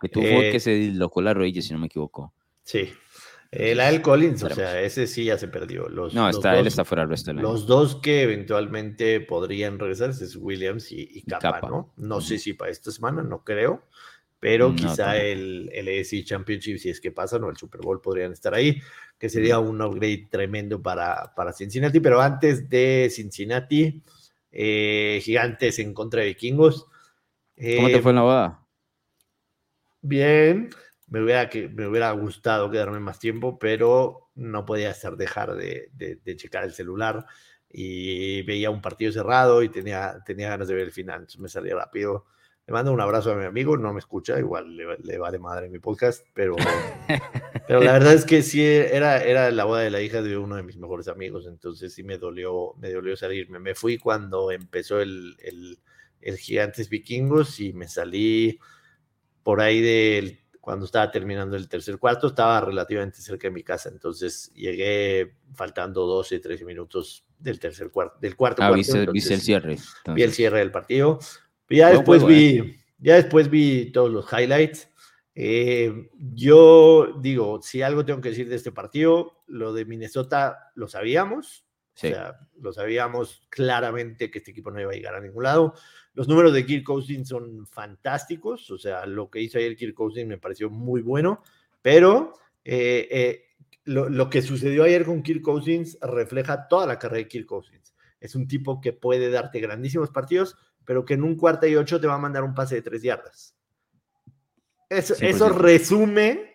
Que tuvo eh, que se dislocó la rodilla, si no me equivoco. Sí. El Al Collins, o sea, ese sí ya se perdió. Los, no, está, él está fuera del resto Los dos que eventualmente podrían regresar es Williams y, Capa, ¿no? No sé si para esta semana, no creo pero quizá el, el AFC Championship, si es que pasa, o el Super Bowl podrían estar ahí, que sería un upgrade tremendo para, para Cincinnati. Pero antes de Cincinnati, eh, Gigantes en contra de Vikingos. ¿Cómo te fue en la boda? Bien, me hubiera, que, me hubiera gustado quedarme más tiempo, pero no podía hacer dejar de, de, checar el celular y veía un partido cerrado y tenía, tenía ganas de ver el final, entonces me salía rápido le mando un abrazo a mi amigo, no me escucha, igual le, va de madre mi podcast, pero, pero la verdad es que sí, era, era la boda de la hija de uno de mis mejores amigos, entonces sí me dolió, me dolió salirme. Me fui cuando empezó el, el, el Gigantes Vikingos y me salí por ahí del cuando estaba terminando el tercer cuarto, estaba relativamente cerca de mi casa, entonces llegué faltando 12, 13 minutos del tercer cuarto, del cuarto ah, cuarto. el cierre. Vi el cierre del partido. Ya después vi, ¿eh? ya después vi todos los highlights. Eh, yo digo, si algo tengo que decir de este partido, lo de Minnesota lo sabíamos. O sea, lo sabíamos claramente que este equipo no iba a llegar a ningún lado. Los números de Kirk Cousins son fantásticos. O sea, lo que hizo ayer Kirk Cousins me pareció muy bueno. Pero eh, lo, lo, que sucedió ayer con Kirk Cousins refleja toda la carrera de Kirk Cousins. Es un tipo que puede darte grandísimos partidos, pero que en un cuarto y ocho te va a mandar un pase de tres yardas. Eso, eso resume.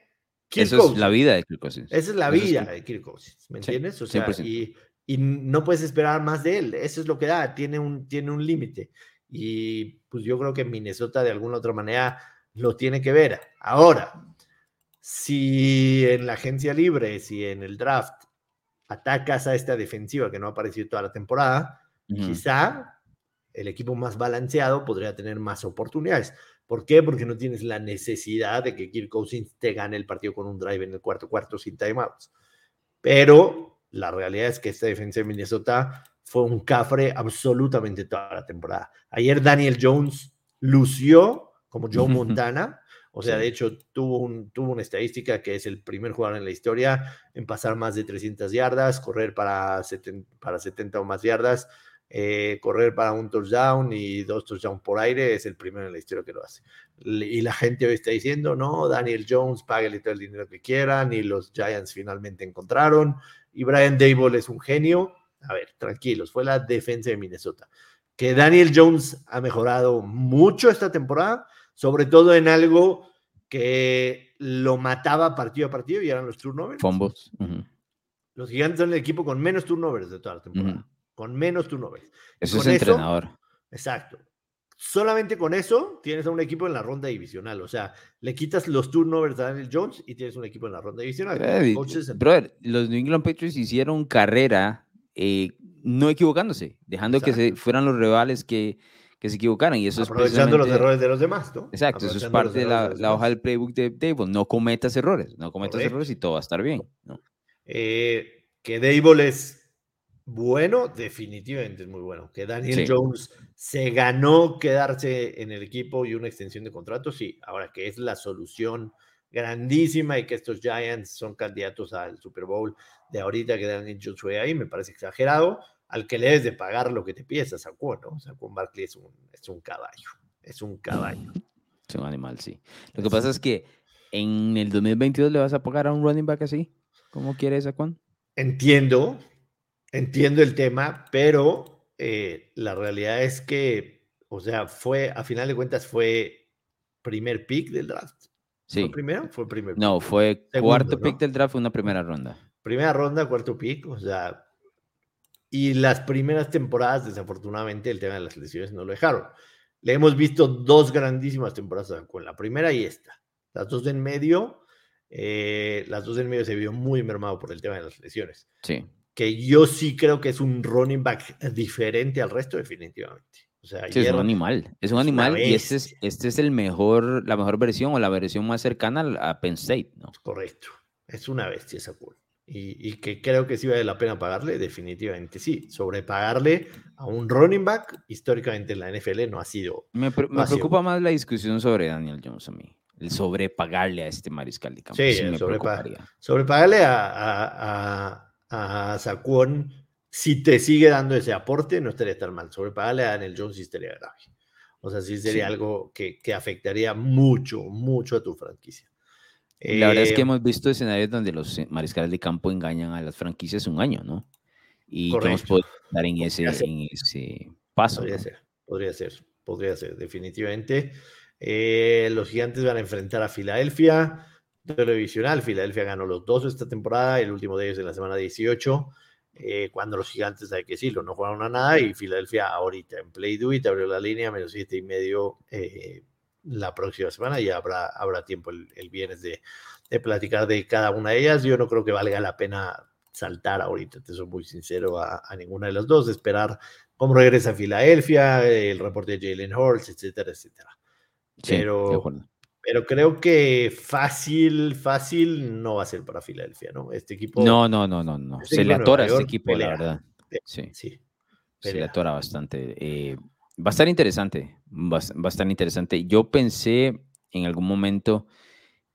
eso es la vida de Kirk Cousins. Esa es la vida de Kirk Cousins, ¿me entiendes? O sea, y, y, no puedes esperar más de él. Eso es lo que da, tiene un, tiene un límite. Y pues yo creo que Minnesota de alguna otra manera lo tiene que ver. Ahora, si en la agencia libre, si en el draft atacas a esta defensiva que no ha aparecido toda la temporada, quizá el equipo más balanceado podría tener más oportunidades. ¿Por qué? Porque no tienes la necesidad de que Kirk Cousins te gane el partido con un drive en el cuarto cuarto sin timeouts. Pero la realidad es que esta defensa de Minnesota fue un cafre absolutamente toda la temporada. Ayer Daniel Jones lució como Joe Montana. O sea, de hecho, tuvo, un, tuvo una estadística que es el primer jugador en la historia en pasar más de 300 yardas, correr para para 70 o más yardas, eh, correr para un touchdown y dos touchdowns por aire, es el primero en la historia que lo hace. Y la gente hoy está diciendo, no, Daniel Jones, págale todo el dinero que quieran, y los Giants finalmente encontraron, y Brian Dable es un genio. A ver, tranquilos, fue la defensa de Minnesota. Que Daniel Jones ha mejorado mucho esta temporada, sobre todo en algo que lo mataba partido a partido y eran los turnovers. Fumbles. Los gigantes son el equipo con menos turnovers de toda la temporada con menos turnovers. Eso es entrenador. Exacto. Solamente con eso tienes a un equipo en la ronda divisional. O sea, le quitas los turnovers a Daniel Jones y tienes un equipo en la ronda divisional. brother, los New England Patriots hicieron carrera eh, no equivocándose, dejando que se fueran los rivales que, que se equivocaran. Y eso Aprovechando los errores de los demás, ¿no? Exacto, eso es parte de la, hoja del playbook de Dable. No cometas errores, no cometas errores y todo va a estar bien. ¿no? Eh, que Dable es bueno, definitivamente es muy bueno. Que Daniel Jones se ganó quedarse en el equipo y una extensión de contrato, sí. Ahora que es la solución grandísima y que estos Giants son candidatos al Super Bowl de ahorita que dan Joshua ahí, me parece exagerado. Al que le debes de pagar lo que te pides a Saquon, ¿no? Saquon Barkley es un, es un caballo, es un caballo. Es un animal, sí. Lo que pasa es que en el 2022 le vas a pagar a un running back así. ¿Cómo quiere Saquon? Entiendo, entiendo el tema, pero eh, la realidad es que, o sea, fue, a final de cuentas, fue primer pick del draft. Sí. ¿Fue primero? Fue primer No, fue cuarto pick del draft, fue una primera ronda. Primera ronda, cuarto pick, o sea, y las primeras temporadas, desafortunadamente, el tema de las lesiones no lo dejaron. Le hemos visto dos grandísimas temporadas con la primera y esta. Las dos en medio, eh, las dos en medio se vio muy mermado por el tema de las lesiones. Sí. Que yo sí creo que es un running back diferente al resto, definitivamente. O sea, es un animal, es un animal y este es, este es el mejor, la mejor versión o la versión más cercana a Penn State, ¿no? Correcto, es una bestia esa cool. Y, que creo que sí vale la pena pagarle, definitivamente sí. Sobrepagarle a un running back, históricamente en la NFL no ha sido. Me, preocupa más la discusión sobre Daniel Jones a mí. El sobrepagarle a este mariscal de campo. Sí, sí me sobrepagarle a, a, a, Saquon, si te sigue dando ese aporte, no estaría tan mal. Sobrepagarle a Daniel Jones sí estaría grave. O sea, sí sería algo que, que afectaría mucho, mucho a tu franquicia. La verdad es que eh, hemos visto escenarios donde los eh, mariscales de campo engañan a las franquicias un año, ¿no? Y que hemos podido dar en ese, en ese paso. Podría ser, podría ser, podría ser, definitivamente. Eh, los gigantes van a enfrentar a Filadelfia, televisional. Filadelfia ganó los dos esta temporada, el último de ellos en la semana 18. cuando los gigantes, hay que decirlo, no jugaron a nada y Filadelfia ahorita en Play Do It abrió la línea menos siete y medio la próxima semana y habrá, habrá tiempo el, viernes de, platicar de cada una de ellas. Yo no creo que valga la pena saltar ahorita, te soy muy sincero, a, ninguna de las dos, esperar cómo regresa a Filadelfia, el reporte de Jalen Hurts, etcétera, etcétera. Pero, pero creo que fácil, fácil no va a ser para Filadelfia, ¿no? Este equipo. No, no, no, no, no. Este Se le atora a este equipo, la verdad. Sí. sí. Se le atora bastante. Eh, Va a estar interesante, va, a estar interesante. Yo pensé en algún momento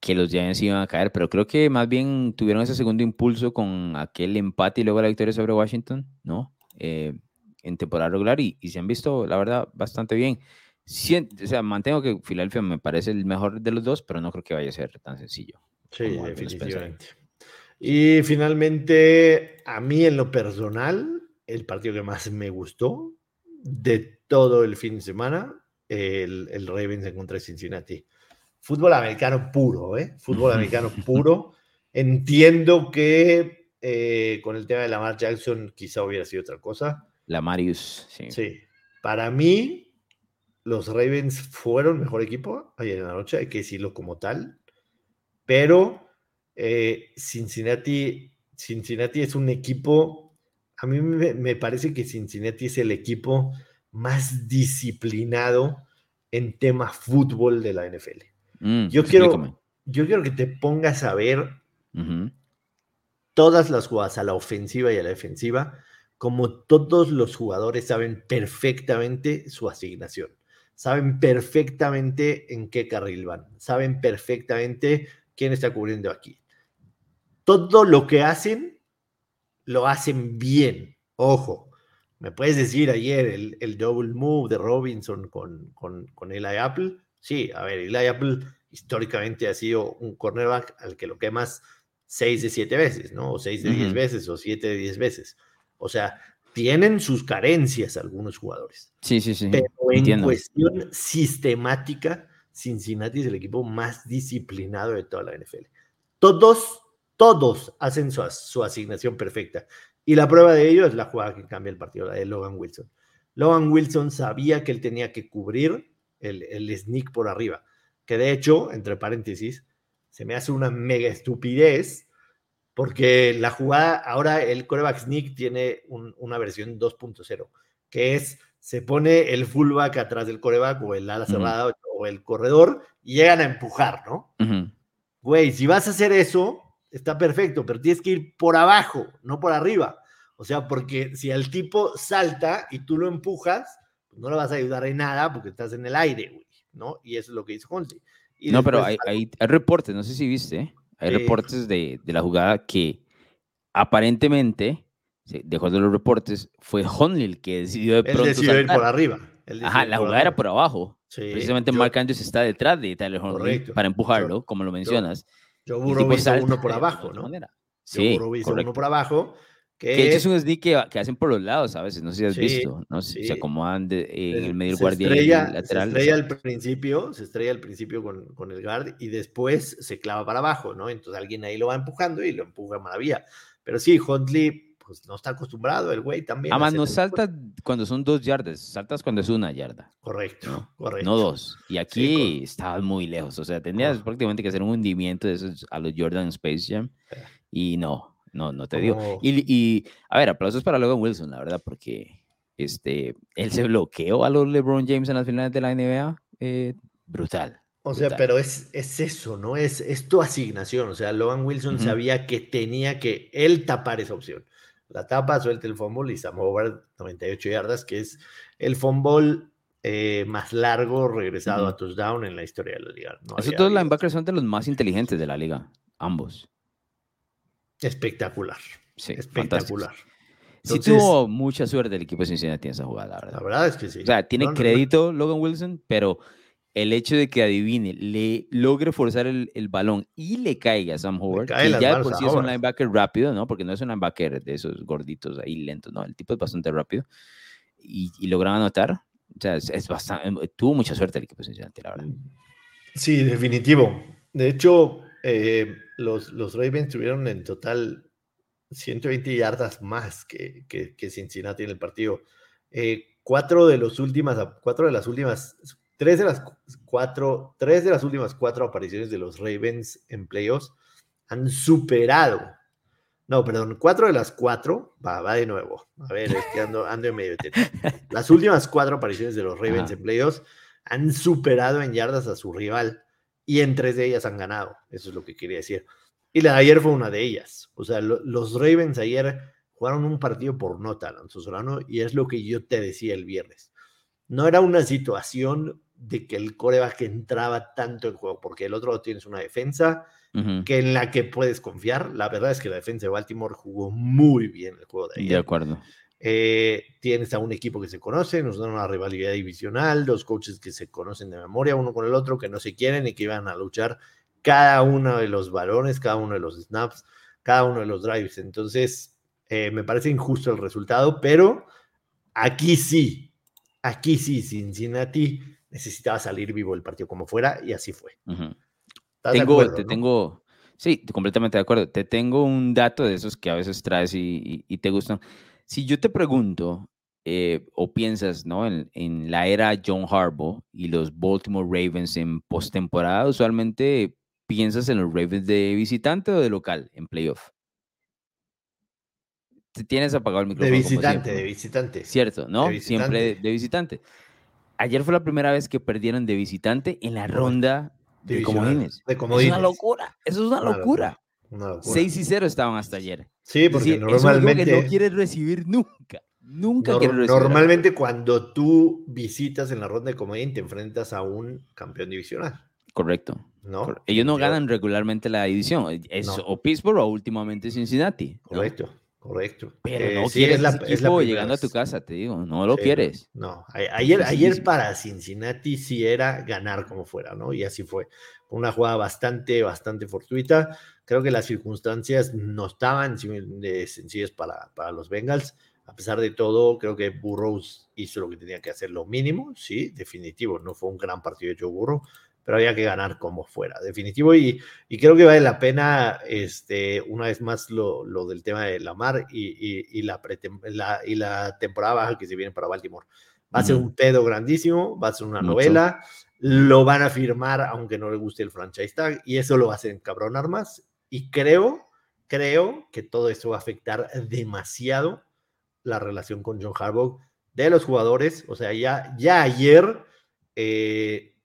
que los Giants iban a caer, pero creo que más bien tuvieron ese segundo impulso con aquel empate y luego la victoria sobre Washington, ¿no? Eh, en temporada regular y, se han visto, la verdad, bastante bien. O sea, mantengo que Filadelfia me parece el mejor de los dos, pero no creo que vaya a ser tan sencillo. Sí, definitivamente. Y finalmente, a mí en lo personal, el partido que más me gustó de todo el fin de semana el, el Ravens contra Cincinnati. Fútbol americano puro, ¿eh? Fútbol americano puro. Entiendo que eh, con el tema de Lamar Jackson quizá hubiera sido otra cosa. La Marius, sí. Sí. Para mí, los Ravens fueron mejor equipo ayer en la noche, hay que decirlo como tal. Pero eh, Cincinnati, Cincinnati es un equipo a mí me, parece que Cincinnati es el equipo más disciplinado en tema fútbol de la NFL. Mm, yo, quiero, yo quiero que te pongas a ver todas las jugadas a la ofensiva y a la defensiva, como todos los jugadores saben perfectamente su asignación, saben perfectamente en qué carril van, saben perfectamente quién está cubriendo aquí. Todo lo que hacen lo hacen bien. Ojo, me puedes decir ayer el, el double move de Robinson con, con, con Eli Apple. Sí, a ver, Eli Apple históricamente ha sido un cornerback al que lo quemas 6 de 7 veces, ¿no? O 6 de 10 veces, o 7 de 10 veces. O sea, tienen sus carencias algunos jugadores. Sí, sí, sí. Pero en cuestión sistemática, Cincinnati es el equipo más disciplinado de toda la NFL. Todos todos hacen su, asignación perfecta. Y la prueba de ello es la jugada que cambia el partido, la de Logan Wilson. Logan Wilson sabía que él tenía que cubrir el, el sneak por arriba, que de hecho, entre paréntesis, se me hace una mega estupidez porque la jugada, ahora el coreback sneak tiene una versión 2.0, que es, se pone el fullback atrás del coreback o el ala cerrada o el corredor y llegan a empujar, ¿no? Güey, si vas a hacer eso, está perfecto, pero tienes que ir por abajo, no por arriba. O sea, porque si el tipo salta y tú lo empujas, pues no le vas a ayudar en nada porque estás en el aire, güey, ¿no? Y eso es lo que hizo Huntley. no, pero hay, hay, reportes, no sé si viste, ¿eh? hay reportes de, de, la jugada que aparentemente, de acuerdo a los reportes, fue Honley el que decidió de pronto. Él decidió ir por arriba. Ajá, la jugada era por abajo. Precisamente Mark Andrews está detrás de Tyler Honley para empujarlo, como lo mencionas. Yo, Burrow hizo uno por abajo, ¿no? Sí, Burrow hizo uno por abajo que, es un sneak que, hacen por los lados a veces, no sé si has visto, ¿no? Se acomodan en el medio guardia lateral. Se estrella al principio, se estrella al principio con, con, el guard y después se clava para abajo, ¿no? Entonces alguien ahí lo va empujando y lo empuja maravilla. Pero sí, Huntley, pues no está acostumbrado, el güey también. Además, no salta cuando son dos yardas, saltas cuando es una yarda. Correcto, no, correcto. No dos. Y aquí estabas muy lejos, o sea, tendrías prácticamente que hacer un hundimiento de esos a los Jordan Space Jam y no, no, no te digo. Y, y, a ver, aplausos para Logan Wilson, la verdad, porque este, él se bloqueó a los LeBron James en las finales de la NBA. Eh, brutal. O sea, pero es, es eso, ¿no? Es, es tu asignación. O sea, Logan Wilson sabía que tenía que él tapar esa opción. La tapa, suelta el fumble y Sam Howard 98 yardas, que es el fumble eh, más largo regresado a touchdown en la historia de la liga. Esos dos linebackers son de los más inteligentes de la liga, ambos. Espectacular. Sí, espectacular. sí tuvo mucha suerte el equipo de Cincinnati en esa jugada, la verdad. La verdad es que sí. O sea, tiene crédito Logan Wilson, pero el hecho de que adivine, le logre forzar el, el balón y le caiga a Sam Howard, que ya por sí es un linebacker rápido, ¿no? Porque no es un linebacker de esos gorditos ahí lentos, ¿no? El tipo es bastante rápido y, y lograron anotar. O sea, es, bastante, tuvo mucha suerte el equipo de Cincinnati, la verdad. Sí, definitivo. De hecho, eh, los, los Ravens tuvieron en total 120 yardas más que, que, Cincinnati en el partido. Eh, cuatro de los últimas, cuatro de las últimas, tres de las cuatro, tres de las últimas cuatro apariciones de los Ravens en playoffs han superado. No, perdón, cuatro de las cuatro, va, va de nuevo. A ver, es que ando, ando en medio de Las últimas cuatro apariciones de los Ravens en playoffs han superado en yardas a su rival y en tres de ellas han ganado. Eso es lo que quería decir. Y la de ayer fue una de ellas. O sea, los Ravens ayer jugaron un partido por nota, Alonso Solano, y es lo que yo te decía el viernes. No era una situación de que el coreback entraba tanto en juego, porque el otro tienes una defensa que en la que puedes confiar. La verdad es que la defensa de Baltimore jugó muy bien el juego de ayer. De acuerdo. Eh, tienes a un equipo que se conoce, nos dan una rivalidad divisional, dos coaches que se conocen de memoria uno con el otro, que no se quieren y que iban a luchar cada uno de los balones, cada uno de los snaps, cada uno de los drives. Entonces, eh, me parece injusto el resultado, pero aquí sí, aquí sí, Cincinnati necesitaba salir vivo el partido como fuera y así fue. Tengo, te tengo, sí, completamente de acuerdo. Te tengo un dato de esos que a veces traes y, y te gustan. Si yo te pregunto eh, o piensas ¿no? En, en, la era John Harbaugh y los Baltimore Ravens en postemporada, usualmente piensas en los Ravens de visitante o de local en playoff. Tienes apagado el micrófono. De visitante, de visitante. Cierto, ¿no? Siempre de visitante. Ayer fue la primera vez que perdieron de visitante en la ronda de comodines. De comodines. Es una locura. Eso es una, locura. 6 y 0 estaban hasta ayer. Sí, porque normalmente. que no quieres recibir nunca. Nunca recibir. Normalmente, cuando tú visitas en la ronda de comodín, te enfrentas a un campeón divisional. Correcto. ¿No? Ellos no ganan regularmente la división. Es o Pittsburgh o últimamente Cincinnati. Correcto. Correcto. Pero eh, no quieres la, equipo llegando a tu casa, te digo, no lo quieres. No, ayer, ayer para Cincinnati sí era ganar como fuera, ¿no? Y así fue. Una jugada bastante, bastante fortuita. Creo que las circunstancias no estaban sencillas para, para los Bengals. A pesar de todo, creo que Burrows hizo lo que tenía que hacer, lo mínimo, sí, definitivo. No fue un gran partido de Joe Burrow, pero había que ganar como fuera, definitivo. Y, y creo que vale la pena, este, una vez más, lo, lo del tema de Lamar y, y, y la, la, y la temporada baja que se viene para Baltimore. Va a ser un pedo grandísimo, va a ser una novela, lo van a firmar aunque no le guste el franchise tag y eso lo va a hacer encabronar más. Y creo, creo que todo esto va a afectar demasiado la relación con John Harbaugh de los jugadores. O sea, ya, ya ayer eh,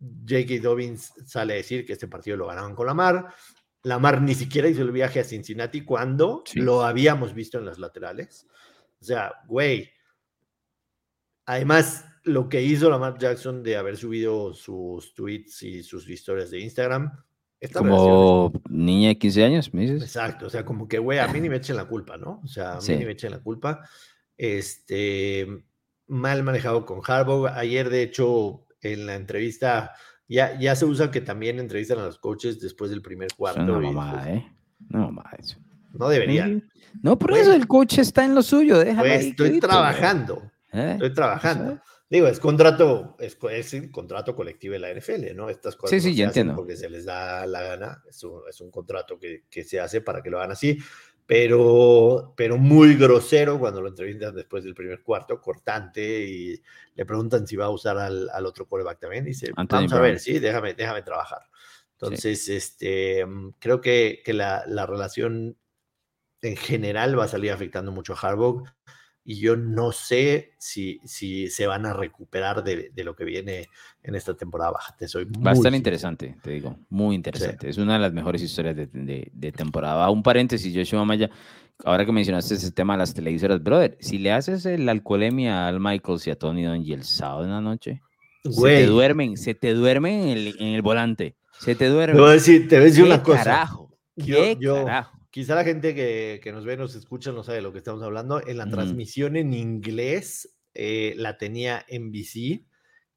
J.K. Dobbins sale a decir que este partido lo ganaban con Lamar. Lamar ni siquiera hizo el viaje a Cincinnati cuando lo habíamos visto en las laterales. O sea, güey. Además, lo que hizo Lamar Jackson de haber subido sus tweets y sus historias de Instagram. Como niña de 15 años, me dices. Exacto, o sea, como que, güey, a mí ni me echen la culpa, ¿no? O sea, a mí ni me echen la culpa. Este, mal manejado con Harbaugh. Ayer, de hecho, en la entrevista, ya, ya se usa que también entrevistan a los coaches después del primer cuarto. No, mamá, ¿eh? No, mamá, eso. No deberían. No, por eso el coach está en lo suyo, déjame. Pues estoy trabajando. ¿Eh? Estoy trabajando. Digo, es contrato, es, es contrato colectivo de la NFL, ¿no? Estas cosas sí, sí, ya entiendo. porque se les da la gana, es un, es un contrato que, que, se hace para que lo hagan así, pero, pero muy grosero cuando lo entrevistan después del primer cuarto, cortante, y le preguntan si va a usar al, al otro quarterback también, y dice, vamos a ver, sí, déjame, déjame trabajar. Entonces, este, mm, creo que, que la, la relación en general va a salir afectando mucho a Harbaugh y yo no sé si, si se van a recuperar de, de, lo que viene en esta temporada baja. Te soy Va a estar interesante, te digo, muy interesante. Es una de las mejores historias de, de, de temporada. Un paréntesis, Joshua Maya, ahora que mencionaste ese tema de las televisoras, brother, si le haces la alcoholemia al Michaels y a Tony Dungy el sábado en la noche, se te duermen, se te duermen en el, en el volante, se te duermen. Te voy a decir, te voy a decir una cosa. Carajo, ¿Qué yo, carajo? Quizá la gente que, que, nos ve, nos escucha, no sabe de lo que estamos hablando. En la mm. transmisión en inglés eh, la tenía NBC.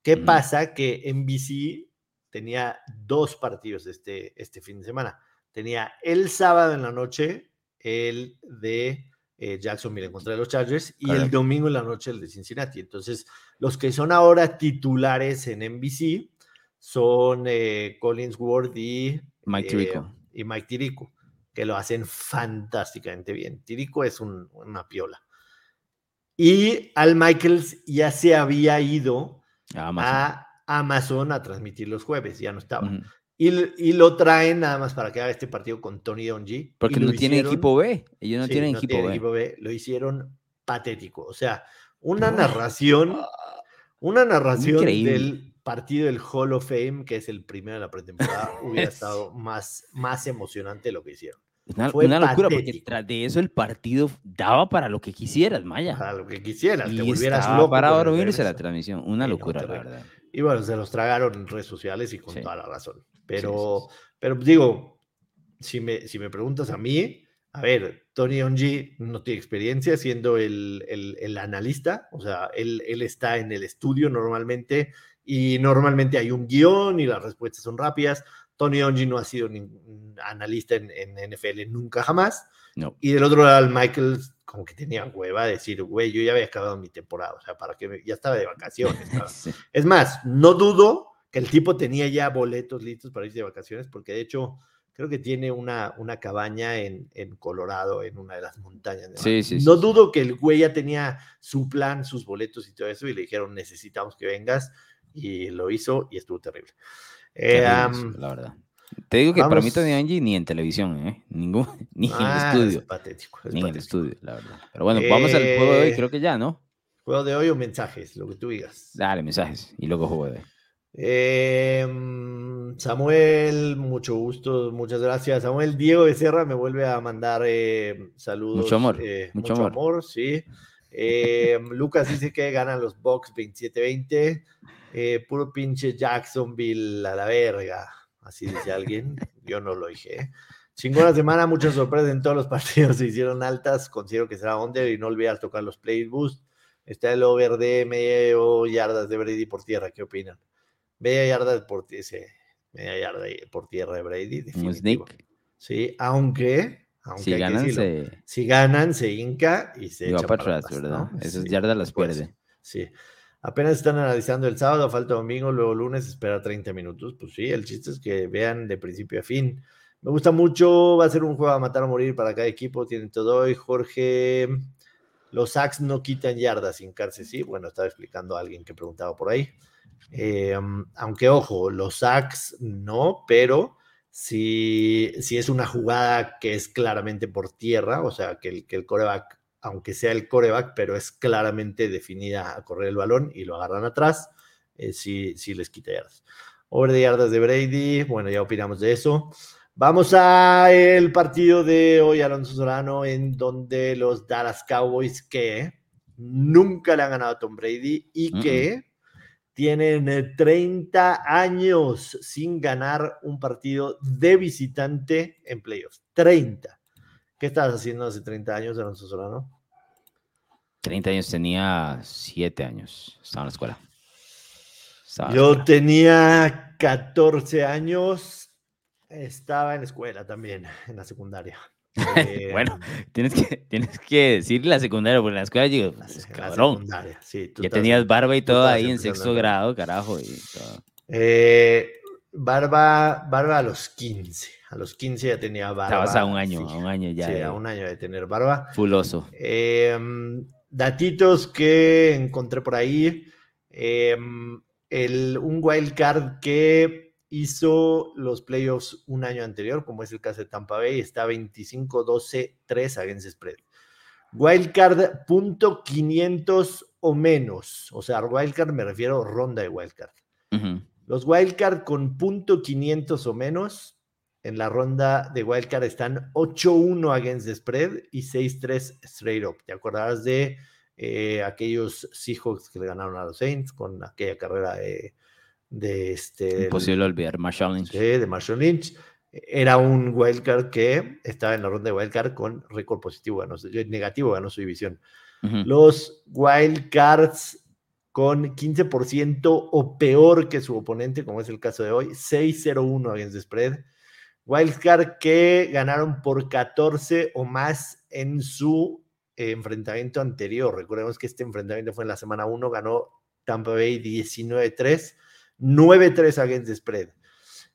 ¿Qué mm. pasa? Que NBC tenía dos partidos este, este fin de semana. Tenía el sábado en la noche el de eh, Jacksonville en contra de los Chargers y el domingo en la noche el de Cincinnati. Entonces, los que son ahora titulares en NBC son eh, Collins Ward y Mike Tirico. Y Mike Tirico que lo hacen fantásticamente bien. Tirico es una piola. Y Al Michaels ya se había ido a Amazon a, transmitir los jueves, ya no estaba. y, lo traen nada más para que haga este partido con Tony Donji. Porque no tiene equipo B. Ellos no tienen, equipo, B. equipo B. Lo hicieron patético. O sea, una narración, una narración del partido del Hall of Fame, que es el primero de la pretemporada, hubiera estado más, más emocionante de lo que hicieron. Una, una locura, porque tras de eso el partido daba para lo que quisieras, Maya. Para lo que quisieras, y te volvieras loco. Para dormirse la transmisión, una locura, la verdad. Y bueno, se los tragaron en redes sociales y con toda la razón. Pero, sí, sí. pero digo, si me, si me preguntas a mí, a ver, Tony Ongi no tiene experiencia siendo el, el, el analista, o sea, él, él, está en el estudio normalmente y normalmente hay un guion y las respuestas son rápidas. Tony Ongi no ha sido ningún analista en, en, NFL nunca jamás. No. Y del otro lado, Michael como que tenía hueva de decir, güey, yo ya había acabado mi temporada, o sea, para que ya estaba de vacaciones. sí. Es más, no dudo que el tipo tenía ya boletos listos para irse de vacaciones, porque de hecho creo que tiene una, una cabaña en, en Colorado, en una de las montañas. De sí, sí, no dudo que el güey ya tenía su plan, sus boletos y todo eso, y le dijeron, necesitamos que vengas y lo hizo y estuvo terrible. Eh, um, la verdad. Te digo que vamos. para mí Tony Angie ni en televisión, ¿eh? Ningún, ni ah, en el estudio. Es patético, es ni patético. en el estudio, la verdad. Pero bueno, eh, vamos al juego de hoy, creo que ya, ¿no? Juego de hoy o mensajes, lo que tú digas. Dale, mensajes y luego juego de hoy. Eh, Samuel, mucho gusto, muchas gracias. Samuel Diego Becerra me vuelve a mandar eh, saludos. Mucho amor. Eh, mucho, mucho amor. amor. sí. Eh, Lucas dice que ganan los Bucks 27-20. Eh, puro pinche Jacksonville a la verga. Así dice alguien. Yo no lo dije. Chingona semana, muchas sorpresas en todos los partidos. Se hicieron altas. Considero que será under y no olvidar tocar los play boost. Está el over de medio yardas de Brady por tierra. ¿Qué opinan? Media yarda por, ese, media yarda por tierra de Brady. Sneak. Sí, aunque, aunque si, ganan, decirlo, se... si ganan, se hinca y se echa para atrás, ¿verdad? ¿no? Esas Sí, yardas las pues, pierde. Sí. Apenas están analizando el sábado, falta domingo, luego lunes, espera 30 minutos. Pues sí, el chiste es que vean de principio a fin. Me gusta mucho, va a ser un juego a matar o morir para cada equipo, tienen todo hoy. Jorge, los sacks no quitan yardas sin cárcel, sí. Bueno, estaba explicando a alguien que preguntaba por ahí. Eh, aunque ojo, los sacks no, pero si, si, es una jugada que es claramente por tierra, o sea, que el, que el coreback, aunque sea el coreback, pero es claramente definida a correr el balón y lo agarran atrás, eh, sí, sí les quita yardas. Over de yardas de Brady, bueno, ya opinamos de eso. Vamos a el partido de hoy, Alonso Solano, en donde los Dallas Cowboys que nunca le han ganado a Tom Brady y que... Uh tienen 30 eh, años sin ganar un partido de visitante en playoffs. 30. ¿Qué estabas haciendo hace 30 años, Alonso Solano? 30 años, tenía 7 años. Estaba en la escuela. Yo tenía 14 años. Estaba en la escuela también, en la secundaria. Eh, bueno, tienes que, tienes que decir la secundaria, porque en la escuela digo, pues, cabrón. ya tenías barba y todo ahí en sexto grado, carajo. Y todo. Eh, barba, barba a los 15. A los 15 ya tenía barba. Estabas a un año, a un año ya. Sí, a un año de tener barba. Fuloso. Em, datitos que encontré por ahí. Em, el, un wild card que hizo los playoffs un año anterior, como es el caso de Tampa Bay, está 25-12-3 against spread. Wildcard punto 500 o menos, o sea, wildcard me refiero a ronda de wildcard. Los wildcard con punto 500 o menos en la ronda de wildcard están 8-1 against the spread y 6-3 straight up. ¿Te acordarás de eh, aquellos Seahawks que le ganaron a los Saints con aquella carrera de de este... Imposible olvidar, Marshall Lynch. de Marshall Lynch. Era un wildcard que estaba en la ronda de wildcard con récord positivo, ganó, negativo, ganó su división. Los wildcards con 15% o peor que su oponente, como es el caso de hoy, 6-0-1 against the spread. Wildcard que ganaron por 14 o más en su enfrentamiento anterior. Recordemos que este enfrentamiento fue en la semana 1, ganó Tampa Bay 19-3 9-3 against the spread.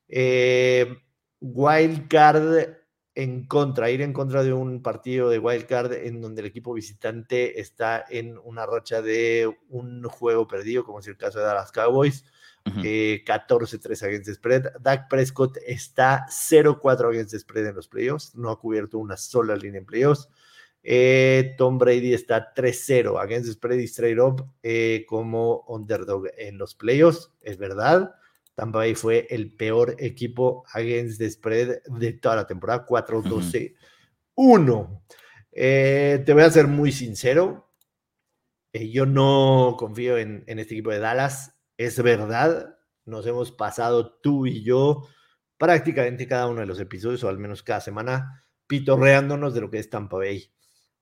Eh, wildcard en contra, ir en contra de un partido de wildcard en donde el equipo visitante está en una racha de un juego perdido, como es el caso de Dallas Cowboys. 14-3 against the spread. Dak Prescott está 0-4 against the spread en los playoffs. No ha cubierto una sola línea en playoffs. Eh, Tom Brady está 3-0 against the spread y straight up eh, como underdog en los playoffs, es verdad. Tampa Bay fue el peor equipo against the spread de toda la temporada, 4-12-1. Eh, te voy a ser muy sincero, yo no confío en, en este equipo de Dallas, es verdad, nos hemos pasado tú y yo prácticamente cada uno de los episodios, o al menos cada semana, pitorreándonos de lo que es Tampa Bay.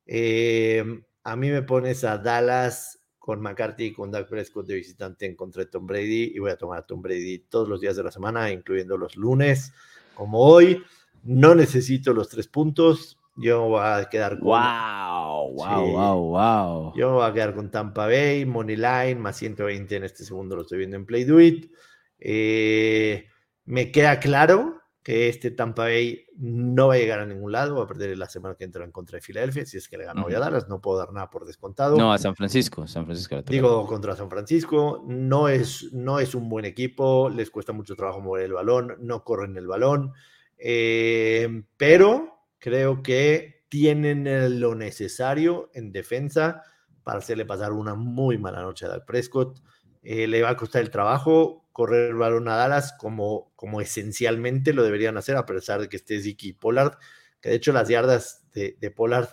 Em, a mí me pones a Dallas con McCarthy y con Doug Prescott de visitante en contra de Tom Brady y voy a tomar a Tom Brady todos los días de la semana, incluyendo los lunes, como hoy. No necesito los tres puntos. Yo voy a quedar con. ¡Wow! ¡Wow! ¡Wow! ¡Wow! Yo voy a quedar con Tampa Bay, Money Line, más 120 en este segundo, lo estoy viendo en Play Do It. Eh, me queda claro que este Tampa Bay no va a llegar a ningún lado, va a perder la semana que entra en contra de Filadelfia, si es que le ganó hoy a Dallas, no puedo dar nada por descontado. No, a San Francisco, San Francisco. Digo, contra San Francisco, no es, no es un buen equipo, les cuesta mucho trabajo mover el balón, no corren el balón, eh, pero creo que tienen lo necesario en defensa para hacerle pasar una muy mala noche a Dak Prescott. Eh, le va a costar el trabajo, correr el balón a Dallas como, como esencialmente lo deberían hacer, a pesar de que esté Ziki y Pollard, que de hecho las yardas de, Pollard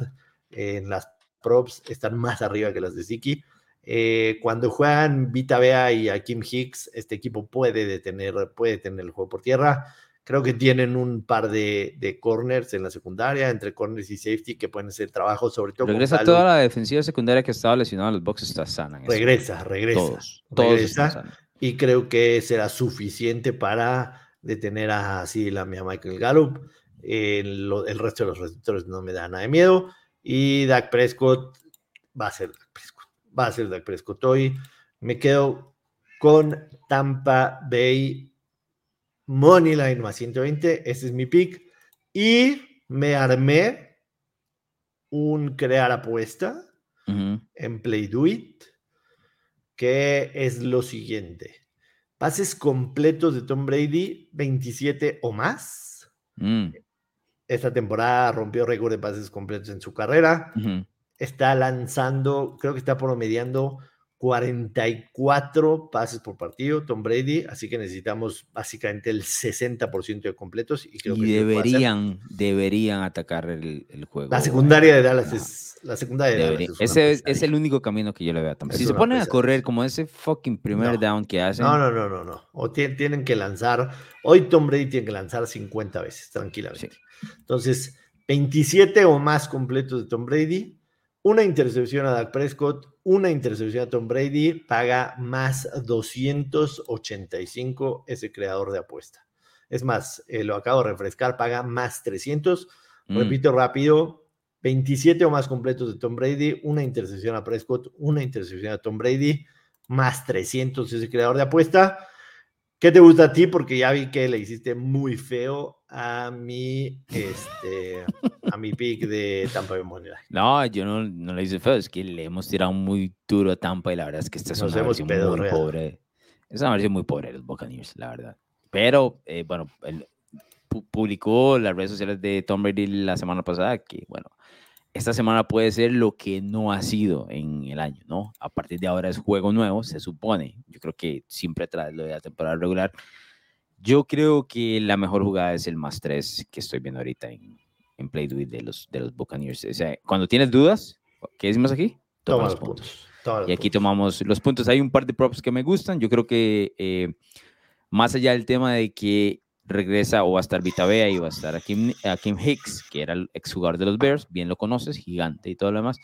en las props están más arriba que las de Ziki. Eh, cuando juegan Vita Bea y a Kim Hicks, este equipo puede detener, puede tener el juego por tierra. Creo que tienen un par de, de, corners en la secundaria, entre corners y safety, que pueden hacer trabajo, sobre todo. Regresa toda la defensiva secundaria que estaba lesionada en los boxes, está sana. Regresa, regresa. Todos, regresa y creo que será suficiente para detener a así la mía Michael Gallup. El, el, resto de los receptores no me da nada de miedo. Y Dak Prescott va a ser Dak Prescott. Va a ser Dak Prescott hoy. Me quedo con Tampa Bay Moneyline más 120. Ese es mi pick. Y me armé un crear apuesta en Play Do It que es lo siguiente. Pases completos de Tom Brady, 27 o más. Mm. Esta temporada rompió récord de pases completos en su carrera. Está lanzando, creo que está promediando 44 pases por partido, Tom Brady, así que necesitamos básicamente el 60% de completos. Y, creo que deberían, deberían atacar el, juego. La secundaria de Dallas es. La secundaria de Dallas Ese es, el único camino que yo le veo a Tom. Si se ponen a correr como ese fucking primer down que hacen. No, no, no, no, no. O tienen que lanzar. Hoy Tom Brady tiene que lanzar 50 veces, tranquilamente. Entonces, 27 o más completos de Tom Brady, una intercepción a Dak Prescott, una intercepción a Tom Brady, paga más 285 ese creador de apuesta. Es más, eh, lo acabo de refrescar, paga más 300. Mm. Repito rápido, 27 o más completos de Tom Brady, una intercepción a Prescott, una intercepción a Tom Brady, más 300 ese creador de apuesta. ¿Qué te gusta a ti? Porque ya vi que le hiciste muy feo a mi, este, a mi pick de Tampa Bay Money No, yo no, no le hice feo, es que le hemos tirado muy duro a Tampa y la verdad es que esta es una versión muy pobre. Es una versión muy pobre de los Buccaneers, la verdad. Pero, eh, bueno, él publicó las redes sociales de Tom Brady la semana pasada que, bueno, esta semana puede ser lo que no ha sido en el año, ¿no? A partir de ahora es juego nuevo, se supone. Yo creo que siempre tras lo de la temporada regular. Yo creo que la mejor jugada es el más 3 que estoy viendo ahorita en, en Play de los, de los Buccaneers. O sea, cuando tienes dudas, ¿qué decimos aquí? Toma, los puntos. y aquí tomamos los puntos. Hay un par de props que me gustan. Yo creo que eh, más allá del tema de que regresa o va a estar Vita Bea y va a estar a Kim, Hicks, que era el exjugador de los Bears, bien lo conoces, gigante y todo lo demás.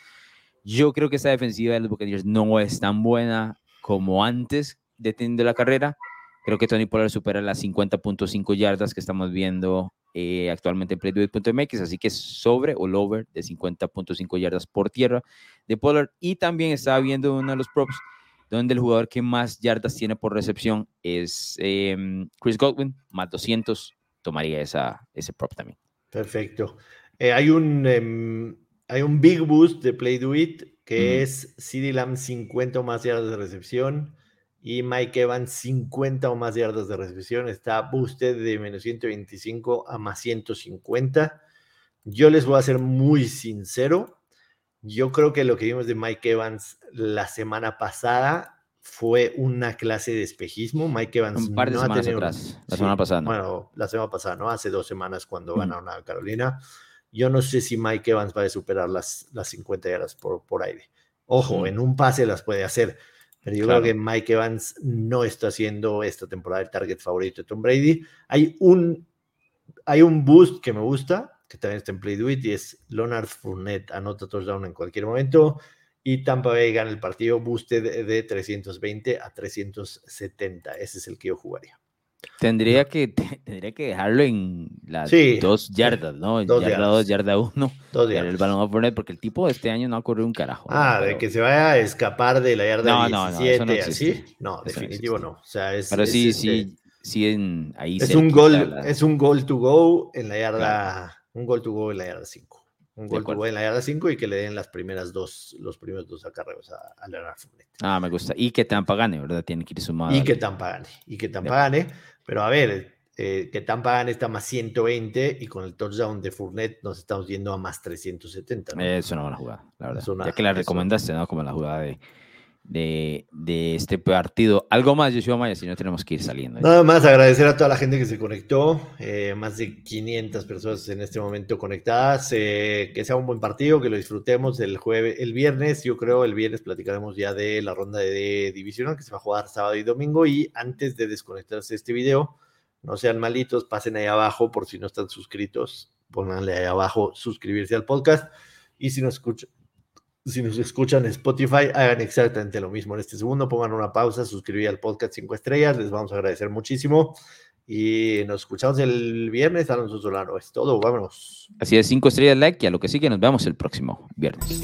Yo creo que esta defensiva de los Buccaneers no es tan buena como antes de la carrera. Creo que Tony Pollard supera las 50.5 yardas que estamos viendo eh, actualmente en playduit.mx, así que sobre o lower de 50.5 yardas por tierra de Pollard. Y también estaba viendo uno de los props donde el jugador que más yardas tiene por recepción es em, Chris Godwin, más 200, tomaría esa, ese prop también. Perfecto. Eh, hay, un, em, hay un big boost de Play Do It que es CD Lamb 50 o más yardas de recepción y Mike Evans 50 o más yardas de recepción. Está boosted de menos 125 a más 150. Yo les voy a ser muy sincero. Yo creo que lo que vimos de Mike Evans la semana pasada fue una clase de espejismo. Mike Evans un par de semanas atrás, la semana pasada. Bueno, la semana pasada, ¿no? Hace dos semanas cuando ganaron a Carolina. Yo no sé si Mike Evans va a superar las, las 50 yardas por, por aire. Ojo, en un pase las puede hacer, pero yo creo que Mike Evans no está haciendo esta temporada el target favorito de Tom Brady. Hay un, hay un boost que me gusta, que también está en Play Do It, y es Leonard Fournette, anota touchdown en cualquier momento, y Tampa Bay gana el partido boosted de 320 a 370. Ese es el que yo jugaría. Tendría que, tendría que dejarlo en las dos yardas, ¿no? Dos yarda yardas. dos, yarda uno. Dos yardas. El balón a poner, porque el tipo de este año no ha corrido un carajo. Ah, de que se vaya a escapar de la yarda no, 17, no, no, así. No, definitivo no. O sea, es, Pero sí, sí, sí, en, ahí es un gol, es un gol to go en la yarda un gol to go en la yarda 5. Un gol to go en la yarda 5 y que le den las primeras dos, los primeros dos acarreos a, a Leonard Fournette. Ah, me gusta. Y que Tampa gane, ¿verdad? Tiene que ir sumado. Y que Tampa gane. Y que Tampa gane. Pero a ver, eh, que Tampa gane está más 120 y con el touchdown de Fournette nos estamos yendo a más 370. ¿no? Es una buena jugada, la verdad. ya que la recomendaste, ¿no? Como la jugada de, de, de, este partido. Algo más, Yoshua Maya, si no tenemos que ir saliendo. Nada más agradecer a toda la gente que se conectó, eh, más de 500 personas en este momento conectadas, eh, que sea un buen partido, que lo disfrutemos el jueves, el viernes, yo creo, el viernes platicaremos ya de la ronda de, divisional que se va a jugar sábado y domingo y antes de desconectarse este video, no sean malitos, pasen ahí abajo por si no están suscritos, pónganle ahí abajo suscribirse al podcast y si nos escuchan si nos escuchan en Spotify, hagan exactamente lo mismo en este segundo, pongan una pausa, suscribir al podcast 5 estrellas, les vamos a agradecer muchísimo. Y nos escuchamos el viernes, Alonso Solano. Es todo, vámonos. Así es, 5 estrellas, like y a lo que sigue, nos vemos el próximo viernes.